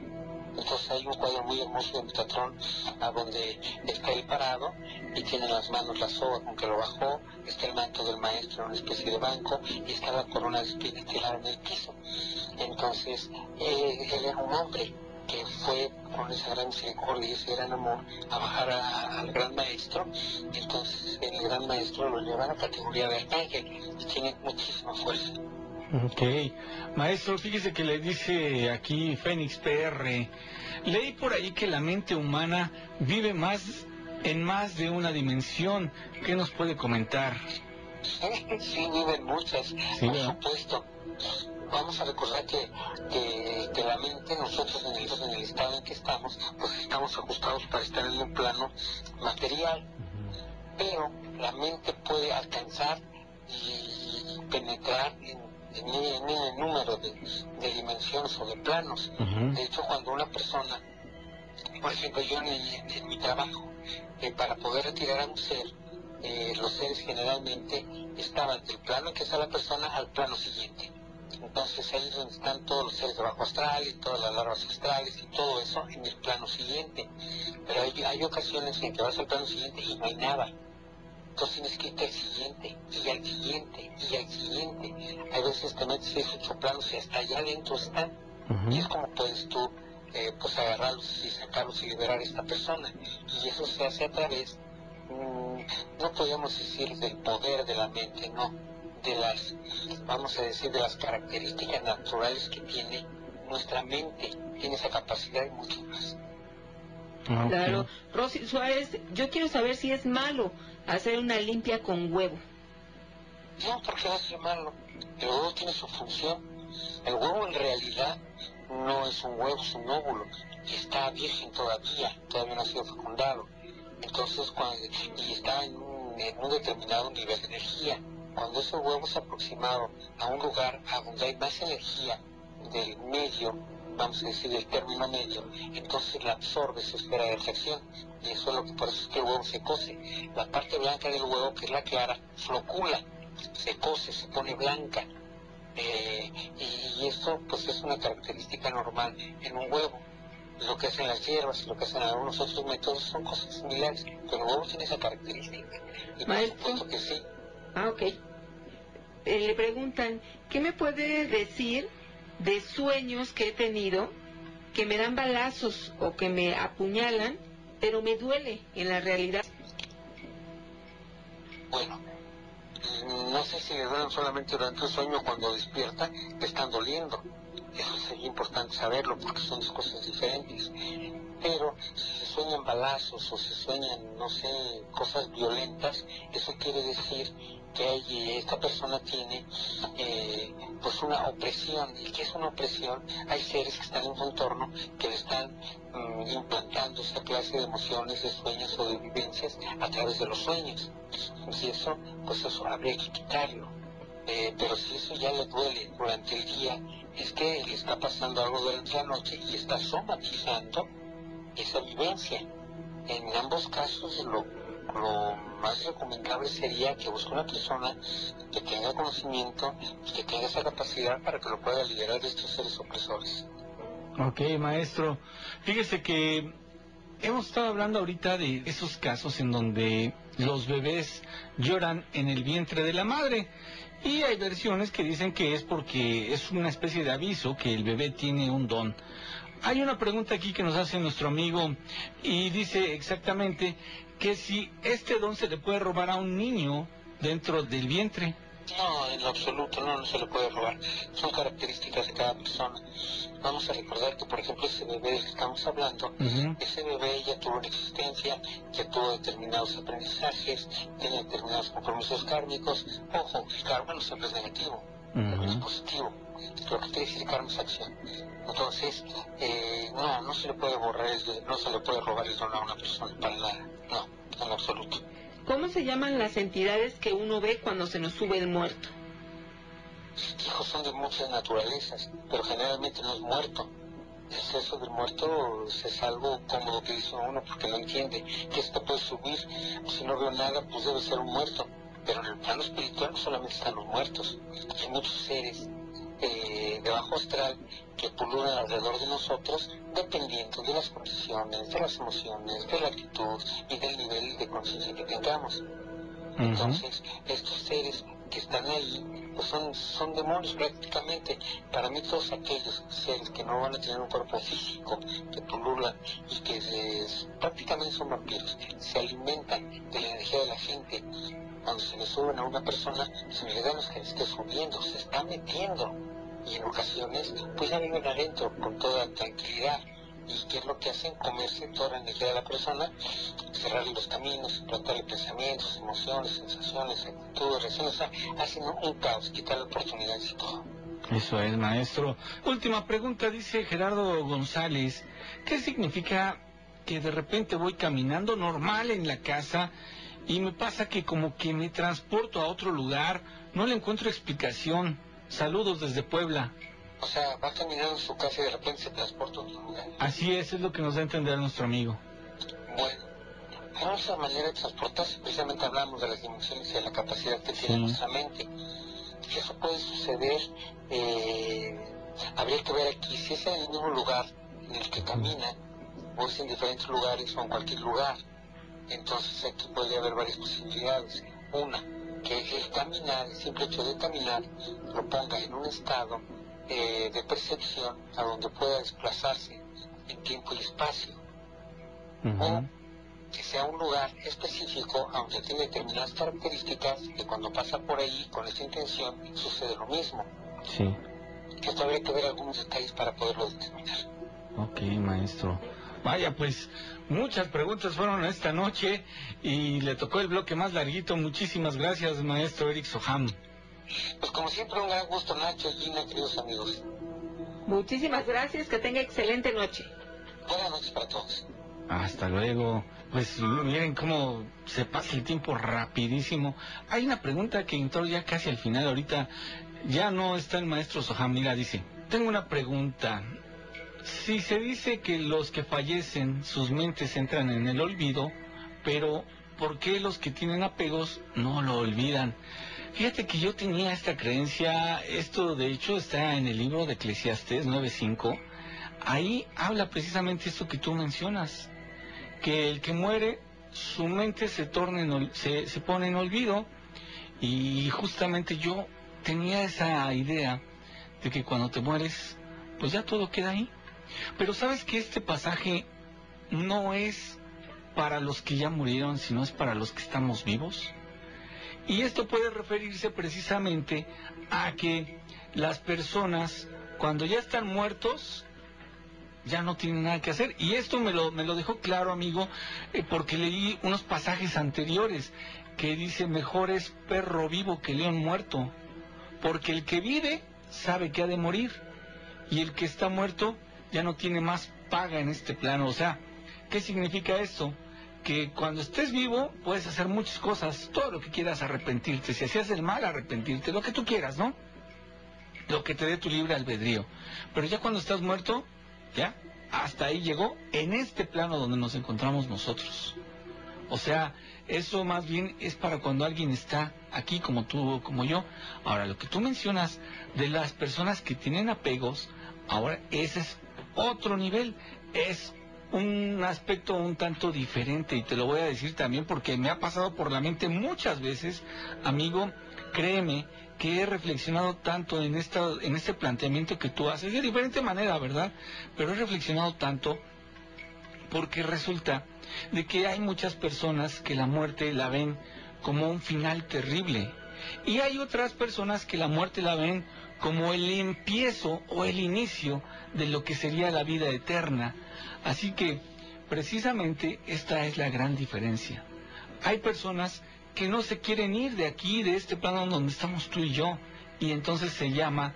entonces hay un cuadro muy hermoso de Metatron a donde está él parado y tiene en las manos la soga con que lo bajó, está el manto del maestro en una especie de banco y está la corona de espinas en el piso. Entonces él, era un hombre que fue con esa gran misericordia y ese gran amor a bajar al gran maestro, entonces el gran maestro lo lleva a la categoría de arcángel y tiene muchísima fuerza. Ok. Maestro, fíjese que le dice aquí Fénix PR, leí por ahí que la mente humana vive más en más de una dimensión. ¿Qué nos puede comentar? Sí, viven muchas, por supuesto. Vamos a recordar que, que, la mente, nosotros en el, en el estado en que estamos, pues estamos ajustados para estar en un plano material, pero la mente puede alcanzar y penetrar en ni, el número de, dimensiones o de planos. De hecho, cuando una persona, por ejemplo, yo en, mi trabajo, eh, para poder retirar a un ser, eh, los seres generalmente estaban del plano que está la persona al plano siguiente. Entonces ahí es donde están todos los seres de bajo astral y todas las larvas astrales y todo eso en el plano siguiente. Pero hay, hay ocasiones en que vas al plano siguiente y no hay nada entonces tienes que irte al siguiente, y al siguiente, y al siguiente. Hay veces te metes seis, ocho planos y hasta allá adentro están. Y es como puedes tú eh, pues agarrarlos y sacarlos y liberar a esta persona. Y eso se hace a través, mm, no podríamos decir del poder de la mente, no, de las, vamos a decir, de las características naturales que tiene nuestra mente, tiene esa capacidad y mucho más. Ah, claro. Rosy Suárez, yo quiero saber si es malo hacer una limpia con huevo. No, porque va a ser malo. El huevo tiene su función. El huevo en realidad no es un huevo, es un óvulo. Y está virgen todavía, todavía no ha sido fecundado. Entonces, cuando, y está en un, en un determinado nivel de energía. Cuando ese huevo es aproximado a un lugar a donde hay más energía del medio vamos a decir, el término medio, entonces la absorbe su esfera de reacción. Y eso es lo que por eso es que el huevo se cose. La parte blanca del huevo, que es la clara, flocula, se cose, se pone blanca. Eh, y, esto pues es una característica normal en un huevo. Lo que hacen las hierbas lo que hacen algunos otros métodos son cosas similares, pero el huevo tiene esa característica. Y por supuesto que sí. Ah, ok. Eh, le preguntan, ¿qué me puede decir de sueños que he tenido que me dan balazos o que me apuñalan, pero me duele en la realidad. Bueno, no sé si le duelen solamente durante el sueño cuando despierta, le están doliendo. Eso sería importante saberlo porque son dos cosas diferentes. Pero si se sueñan balazos o se sueñan, no sé, cosas violentas, eso quiere decir que esta persona tiene eh, pues una opresión. ¿Y qué es una opresión? Hay seres que están en su entorno que le están mm, implantando esta clase de emociones, de sueños o de vivencias a través de los sueños. Y eso, pues eso habría que quitarlo. Eh, pero si eso ya le duele durante el día, es que le está pasando algo durante la noche y está somatizando esa vivencia. En ambos casos lo lo más recomendable sería que busque una persona que tenga conocimiento y que tenga esa capacidad para que lo pueda liberar de estos seres opresores. Ok, maestro. Fíjese que hemos estado hablando ahorita de esos casos en donde los bebés lloran en el vientre de la madre. Y hay versiones que dicen que es porque es una especie de aviso que el bebé tiene un don. Hay una pregunta aquí que nos hace nuestro amigo y dice exactamente que si este don se le puede robar a un niño dentro del vientre. No, en lo absoluto, no, no se le puede robar. Son características de cada persona. Vamos a recordar que, por ejemplo, ese bebé del que estamos hablando, ese bebé ya tuvo una existencia, ya tuvo determinados aprendizajes, tiene determinados compromisos kármicos. Ojo, el karma no siempre es negativo, es positivo. Lo que quiere decir karma es acción. Entonces, eh, no, no se le puede borrar, el- no se le puede robar el don a una persona para nada. No, en absoluto. ¿Cómo se llaman las entidades que uno ve cuando se nos sube el muerto? hijos son de muchas naturalezas, pero generalmente no es muerto. El exceso del muerto es algo cómodo que dice uno porque no entiende que esto puede subir. Si no veo nada, pues debe ser un muerto. Pero en el plano espiritual no solamente están los muertos, hay muchos seres eh, de bajo astral que pululan alrededor de nosotros dependiendo de las condiciones, de las emociones, de la actitud y del nivel de conciencia que tengamos. Entonces, estos seres que están ahí, pues son, son demonios prácticamente. Para mí todos aquellos seres que no van a tener un cuerpo físico, que pululan y que se- prácticamente son vampiros, se alimentan de la energía de la gente. Cuando se le suben a una persona, se le dan los que esté subiendo, se está metiendo. Y en ocasiones, pues ya viven adentro con toda tranquilidad. ¿Y qué es lo que hacen? Comerse toda la energía de la persona, cerrarle los caminos, plantarle pensamientos, emociones, sensaciones, actitudes, reacciones, o sea, hacen un, caos, quitarle oportunidades y todo. Eso es, maestro. Última pregunta, dice Gerardo González. ¿Qué significa que de repente voy caminando normal en la casa y me pasa que como que me transporto a otro lugar? No le encuentro explicación. Saludos desde Puebla. O sea, va caminando en su casa y de repente se transporta a otro lugar. Así es, es lo que nos da a entender nuestro amigo. Bueno, otra manera de transportarse, precisamente hablamos de las dimensiones y de la capacidad que tiene nuestra mente. Y eso puede suceder, eh, habría que ver aquí si es en el mismo lugar en el que camina, o es en diferentes lugares o en cualquier lugar. Entonces aquí podría haber varias posibilidades. Una, que el caminar, el simple hecho de caminar, lo ponga en un estado eh, de percepción a donde pueda desplazarse en tiempo y espacio. O que sea un lugar específico, aunque tiene determinadas características, que cuando pasa por ahí con esta intención sucede lo mismo. Sí. Esto habría que ver algunos detalles para poderlo determinar. Ok, maestro. Vaya, pues muchas preguntas fueron esta noche y le tocó el bloque más larguito. Muchísimas gracias, maestro Eric Soham. Pues como siempre, un gran gusto, Nacho, Gina, queridos amigos. Muchísimas gracias, que tenga excelente noche. Buenas noches para todos. Hasta luego. Pues miren cómo se pasa el tiempo rapidísimo. Hay una pregunta que entró ya casi al final. Ahorita ya no está el maestro Soham. Mira, dice, tengo una pregunta. Si se dice que los que fallecen, sus mentes entran en el olvido, pero ¿por qué los que tienen apegos no lo olvidan? Fíjate que yo tenía esta creencia, esto de hecho está en el libro de Eclesiastes 9.5, ahí habla precisamente esto que tú mencionas, que el que muere, su mente se, se pone en olvido y justamente yo tenía esa idea de que cuando te mueres, pues ya todo queda ahí. Pero sabes que este pasaje no es para los que ya murieron, sino es para los que estamos vivos. Y esto puede referirse precisamente a que las personas, cuando ya están muertos, ya no tienen nada que hacer. Y esto me lo, me lo dejó claro, amigo, eh, porque leí unos pasajes anteriores que dice, mejor es perro vivo que león muerto, porque el que vive sabe que ha de morir, y el que está muerto ya no tiene más paga en este plano. O sea, ¿qué significa esto? Que cuando estés vivo puedes hacer muchas cosas, todo lo que quieras arrepentirte, si hacías el mal, arrepentirte, lo que tú quieras, ¿no? Lo que te dé tu libre albedrío. Pero ya cuando estás muerto, ya, hasta ahí llegó en este plano donde nos encontramos nosotros. O sea, eso más bien es para cuando alguien está aquí como tú o como yo. Ahora, lo que tú mencionas de las personas que tienen apegos, ahora ese es otro nivel, es un aspecto un tanto diferente y te lo voy a decir también porque me ha pasado por la mente muchas veces, amigo, créeme que he reflexionado tanto en esta en este planteamiento que tú haces. De diferente manera, ¿verdad? Pero he reflexionado tanto porque resulta de que hay muchas personas que la muerte la ven como un final terrible. Y hay otras personas que la muerte la ven como el empiezo o el inicio de lo que sería la vida eterna. Así que precisamente esta es la gran diferencia. Hay personas que no se quieren ir de aquí, de este plano donde estamos tú y yo, y entonces se llama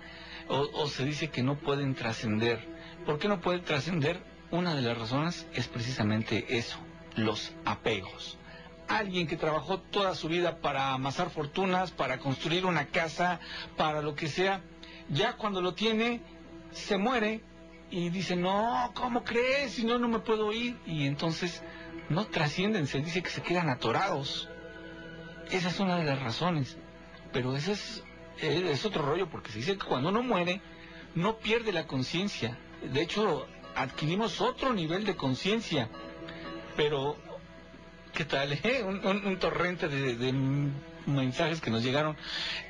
o, o se dice que no pueden trascender. ¿Por qué no pueden trascender? Una de las razones es precisamente eso, los apegos alguien que trabajó toda su vida para amasar fortunas, para construir una casa, para lo que sea, ya cuando lo tiene, se muere y dice, no, ¿cómo crees? Si no, no me puedo ir. Y entonces no trascienden, se dice que se quedan atorados. Esa es una de las razones. Pero ese es, es otro rollo, porque se dice que cuando uno muere, no pierde la conciencia. De hecho, adquirimos otro nivel de conciencia. Pero ¿qué tal? Eh? Un, torrente de, mensajes que nos llegaron.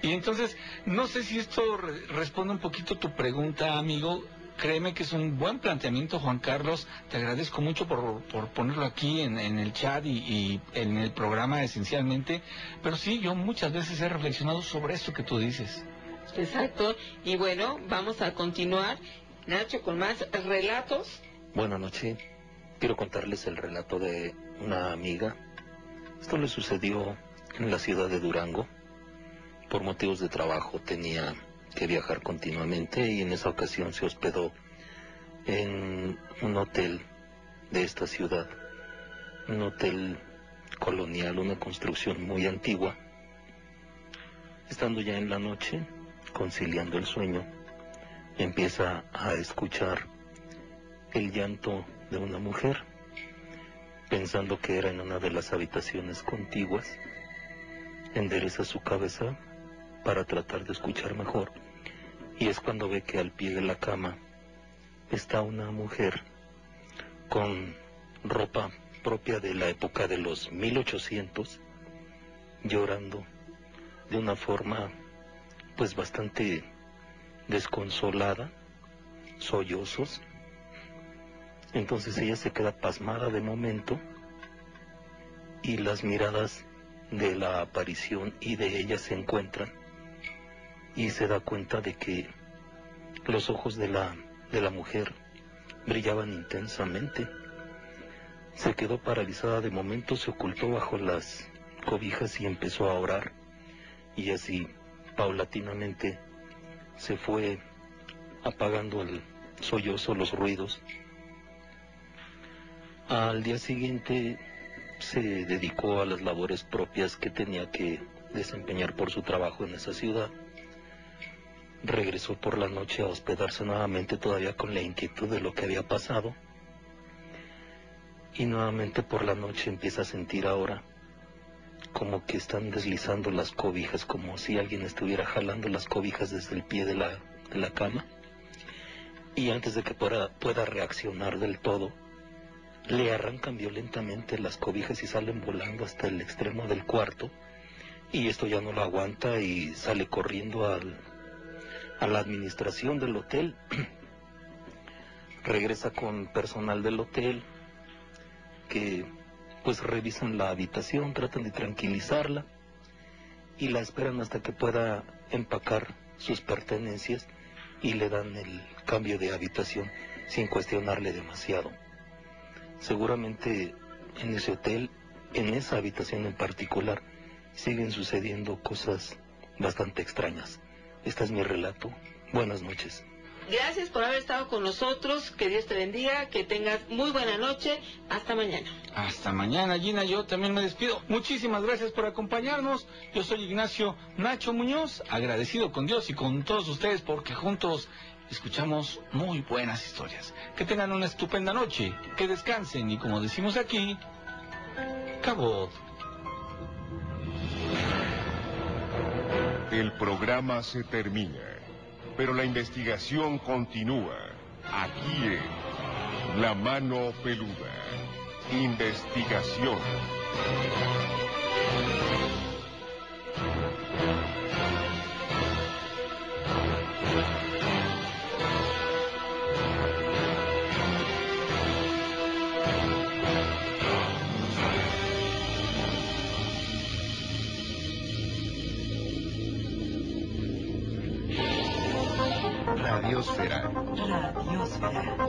Y entonces, no sé si esto responde un poquito a tu pregunta, amigo. Créeme que es un buen planteamiento, Juan Carlos. Te agradezco mucho por, ponerlo aquí en, el chat y, y, en el programa esencialmente. Pero sí, yo muchas veces he reflexionado sobre esto que tú dices. Exacto. Y bueno, vamos a continuar, Nacho, con más relatos. Buenas noches. Quiero contarles el relato de una amiga. Esto le sucedió en la ciudad de Durango. Por motivos de trabajo tenía que viajar continuamente y en esa ocasión se hospedó en un hotel de esta ciudad, un hotel colonial, una construcción muy antigua. Estando ya en la noche, conciliando el sueño, empieza a escuchar el llanto de una mujer pensando que era en una de las habitaciones contiguas, endereza su cabeza para tratar de escuchar mejor. Y es cuando ve que al pie de la cama está una mujer con ropa propia de la época de los 1800 llorando de una forma pues bastante desconsolada, sollozos, entonces ella se queda pasmada de momento y las miradas de la aparición y de ella se encuentran y se da cuenta de que los ojos de la, de la mujer brillaban intensamente. Se quedó paralizada de momento, se ocultó bajo las cobijas y empezó a orar. Y así, paulatinamente, se fue apagando el sollozo, los ruidos, al día siguiente se dedicó a las labores propias que tenía que desempeñar por su trabajo en esa ciudad. Regresó por la noche a hospedarse nuevamente todavía con la inquietud de lo que había pasado. Y nuevamente por la noche empieza a sentir ahora como que están deslizando las cobijas, como si alguien estuviera jalando las cobijas desde el pie de la, de la cama. Y antes de que pueda, pueda reaccionar del todo, le arrancan violentamente las cobijas y salen volando hasta el extremo del cuarto y esto ya no lo aguanta y sale corriendo al, a la administración del hotel. *clears throat* Regresa con personal del hotel que pues revisan la habitación, tratan de tranquilizarla y la esperan hasta que pueda empacar sus pertenencias y le dan el cambio de habitación sin cuestionarle demasiado. Seguramente en ese hotel, en esa habitación en particular, siguen sucediendo cosas bastante extrañas. Este es mi relato. Buenas noches. Gracias por haber estado con nosotros. Que Dios te bendiga. Que tengas muy buena noche. Hasta mañana. Hasta mañana, Gina. Yo también me despido. Muchísimas gracias por acompañarnos. Yo soy Ignacio Nacho Muñoz. Agradecido con Dios y con todos ustedes porque juntos escuchamos muy buenas historias. Que tengan una estupenda noche, que descansen y como decimos aquí, cabo. El programa se termina, pero la investigación continúa. Aquí en La Mano Peluda. Investigación. Radiosfera. Radiosfera.